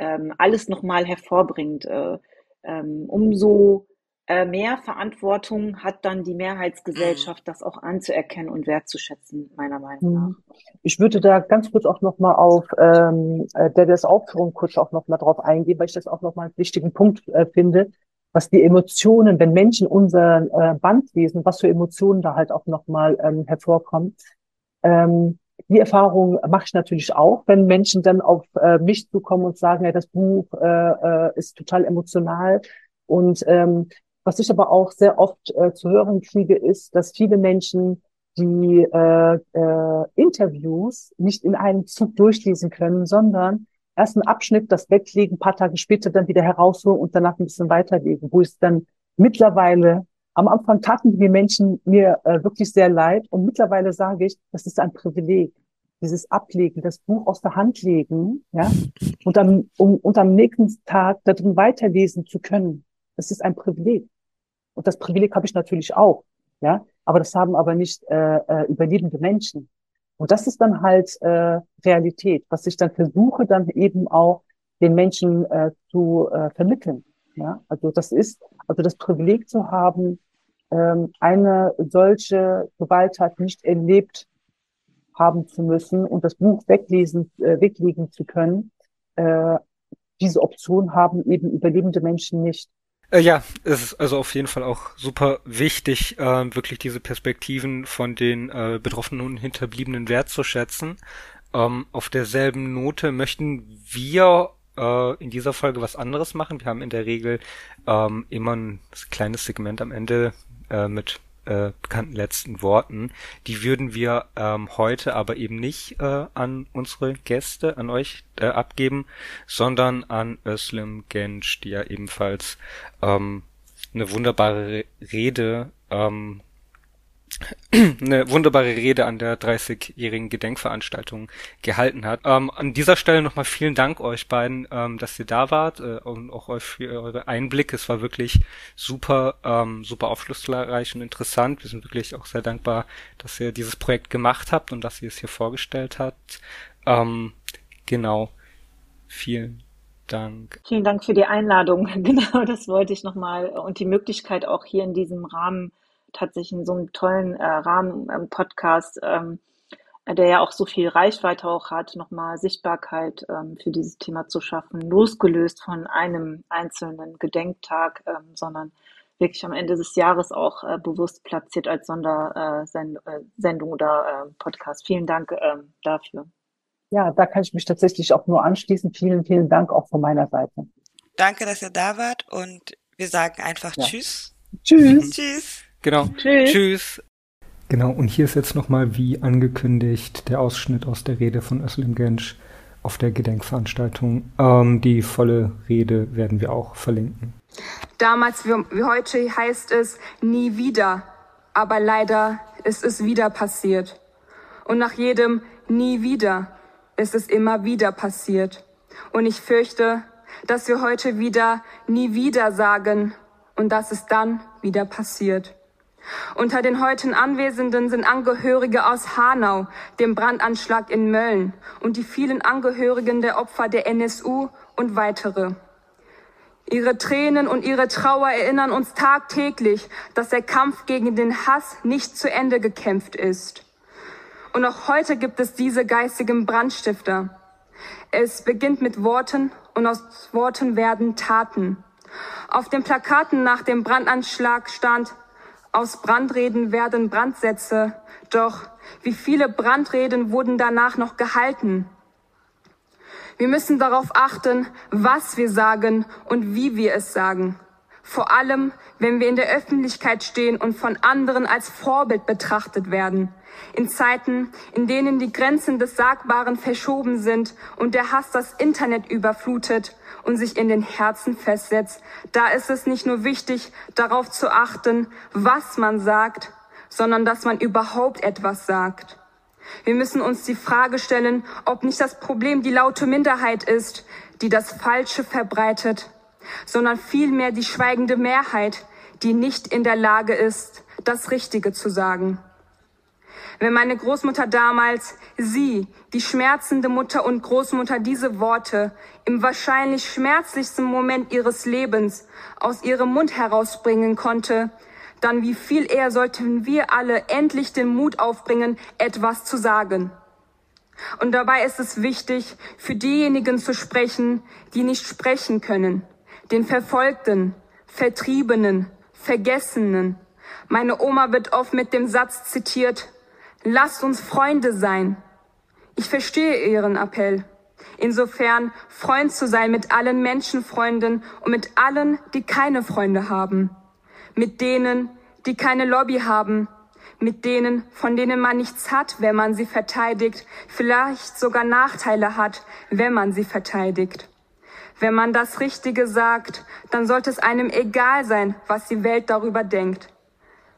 ähm, alles nochmal hervorbringt. Äh, ähm, umso äh, mehr Verantwortung hat dann die Mehrheitsgesellschaft, das auch anzuerkennen und wertzuschätzen, meiner Meinung nach. Mhm. Ich würde da ganz kurz auch nochmal auf ähm, äh, der das Aufführung kurz auch nochmal drauf eingehen, weil ich das auch nochmal einen wichtigen Punkt äh, finde, was die Emotionen, wenn Menschen unser äh, Band lesen, was für Emotionen da halt auch nochmal ähm, hervorkommen. Ähm, die Erfahrung mache ich natürlich auch, wenn Menschen dann auf äh, mich zukommen und sagen, ja, das Buch äh, äh, ist total emotional. Und ähm, was ich aber auch sehr oft äh, zu hören kriege, ist, dass viele Menschen die äh, äh, Interviews nicht in einem Zug durchlesen können, sondern erst einen Abschnitt, das weglegen, paar Tage später dann wieder herausholen und danach ein bisschen weiterlegen, wo es dann mittlerweile, am Anfang taten die Menschen mir äh, wirklich sehr leid und mittlerweile sage ich, das ist ein Privileg, dieses Ablegen, das Buch aus der Hand legen, ja, und am, um, und am nächsten Tag darin weiterlesen zu können. Das ist ein Privileg. Und das Privileg habe ich natürlich auch. Ja, aber das haben aber nicht äh, äh, überlebende Menschen. Und das ist dann halt äh, Realität, was ich dann versuche, dann eben auch den Menschen äh, zu äh, vermitteln. Ja, also das ist, also das Privileg zu haben, ähm, eine solche Gewalttat nicht erlebt haben zu müssen und das Buch weglesen, äh, weglegen zu können. Äh, diese Option haben eben überlebende Menschen nicht. Äh, ja, es ist also auf jeden Fall auch super wichtig, äh, wirklich diese Perspektiven von den äh, Betroffenen und Hinterbliebenen wertzuschätzen. Ähm, auf derselben Note möchten wir äh, in dieser Folge was anderes machen. Wir haben in der Regel ähm, immer ein kleines Segment am Ende äh, mit äh, bekannten letzten Worten. Die würden wir ähm, heute aber eben nicht äh, an unsere Gäste, an euch äh, abgeben, sondern an Özlem Gensch, die ja ebenfalls ähm, eine wunderbare Rede ähm, eine wunderbare Rede an der 30-jährigen Gedenkveranstaltung gehalten hat. Ähm, an dieser Stelle nochmal vielen Dank euch beiden, ähm, dass ihr da wart äh, und auch euch für eure Einblicke. Es war wirklich super, ähm, super aufschlussreich und interessant. Wir sind wirklich auch sehr dankbar, dass ihr dieses Projekt gemacht habt und dass ihr es hier vorgestellt habt. Ähm, genau. Vielen Dank. Vielen Dank für die Einladung. Genau, das wollte ich nochmal und die Möglichkeit auch hier in diesem Rahmen tatsächlich in so einem tollen äh, Rahmen ähm, Podcast, ähm, der ja auch so viel Reichweite auch hat, nochmal Sichtbarkeit ähm, für dieses Thema zu schaffen, losgelöst von einem einzelnen Gedenktag, ähm, sondern wirklich am Ende des Jahres auch äh, bewusst platziert als Sondersendung äh, oder äh, Podcast. Vielen Dank ähm, dafür. Ja, da kann ich mich tatsächlich auch nur anschließen. Vielen, vielen Dank auch von meiner Seite. Danke, dass ihr da wart und wir sagen einfach ja. Tschüss. Tschüss. Tschüss. Genau. Tschüss. Tschüss. Genau, und hier ist jetzt nochmal wie angekündigt der Ausschnitt aus der Rede von Özlem Gensch auf der Gedenkveranstaltung. Ähm, die volle Rede werden wir auch verlinken. Damals wie, wie heute heißt es nie wieder, aber leider ist es wieder passiert. Und nach jedem nie wieder ist es immer wieder passiert. Und ich fürchte, dass wir heute wieder nie wieder sagen und dass es dann wieder passiert. Unter den heute Anwesenden sind Angehörige aus Hanau, dem Brandanschlag in Mölln und die vielen Angehörigen der Opfer der NSU und weitere. Ihre Tränen und ihre Trauer erinnern uns tagtäglich, dass der Kampf gegen den Hass nicht zu Ende gekämpft ist. Und auch heute gibt es diese geistigen Brandstifter. Es beginnt mit Worten und aus Worten werden Taten. Auf den Plakaten nach dem Brandanschlag stand, aus Brandreden werden Brandsätze. Doch wie viele Brandreden wurden danach noch gehalten? Wir müssen darauf achten, was wir sagen und wie wir es sagen. Vor allem, wenn wir in der Öffentlichkeit stehen und von anderen als Vorbild betrachtet werden. In Zeiten, in denen die Grenzen des Sagbaren verschoben sind und der Hass das Internet überflutet und sich in den Herzen festsetzt, da ist es nicht nur wichtig, darauf zu achten, was man sagt, sondern dass man überhaupt etwas sagt. Wir müssen uns die Frage stellen, ob nicht das Problem die laute Minderheit ist, die das Falsche verbreitet, sondern vielmehr die schweigende Mehrheit, die nicht in der Lage ist, das Richtige zu sagen. Wenn meine Großmutter damals, sie, die schmerzende Mutter und Großmutter, diese Worte im wahrscheinlich schmerzlichsten Moment ihres Lebens aus ihrem Mund herausbringen konnte, dann wie viel eher sollten wir alle endlich den Mut aufbringen, etwas zu sagen. Und dabei ist es wichtig, für diejenigen zu sprechen, die nicht sprechen können, den Verfolgten, Vertriebenen, Vergessenen. Meine Oma wird oft mit dem Satz zitiert, Lasst uns Freunde sein. Ich verstehe Ihren Appell. Insofern Freund zu sein mit allen Menschenfreunden und mit allen, die keine Freunde haben. Mit denen, die keine Lobby haben. Mit denen, von denen man nichts hat, wenn man sie verteidigt, vielleicht sogar Nachteile hat, wenn man sie verteidigt. Wenn man das Richtige sagt, dann sollte es einem egal sein, was die Welt darüber denkt.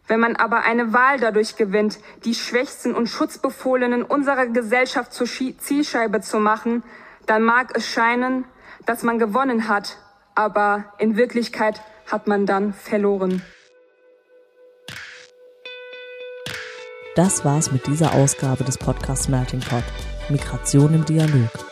Wenn man aber eine Wahl dadurch gewinnt, die Schwächsten und Schutzbefohlenen unserer Gesellschaft zur Zielscheibe zu machen, dann mag es scheinen, dass man gewonnen hat, aber in Wirklichkeit hat man dann verloren. Das war's mit dieser Ausgabe des Podcasts Melting Pot. Migration im Dialog.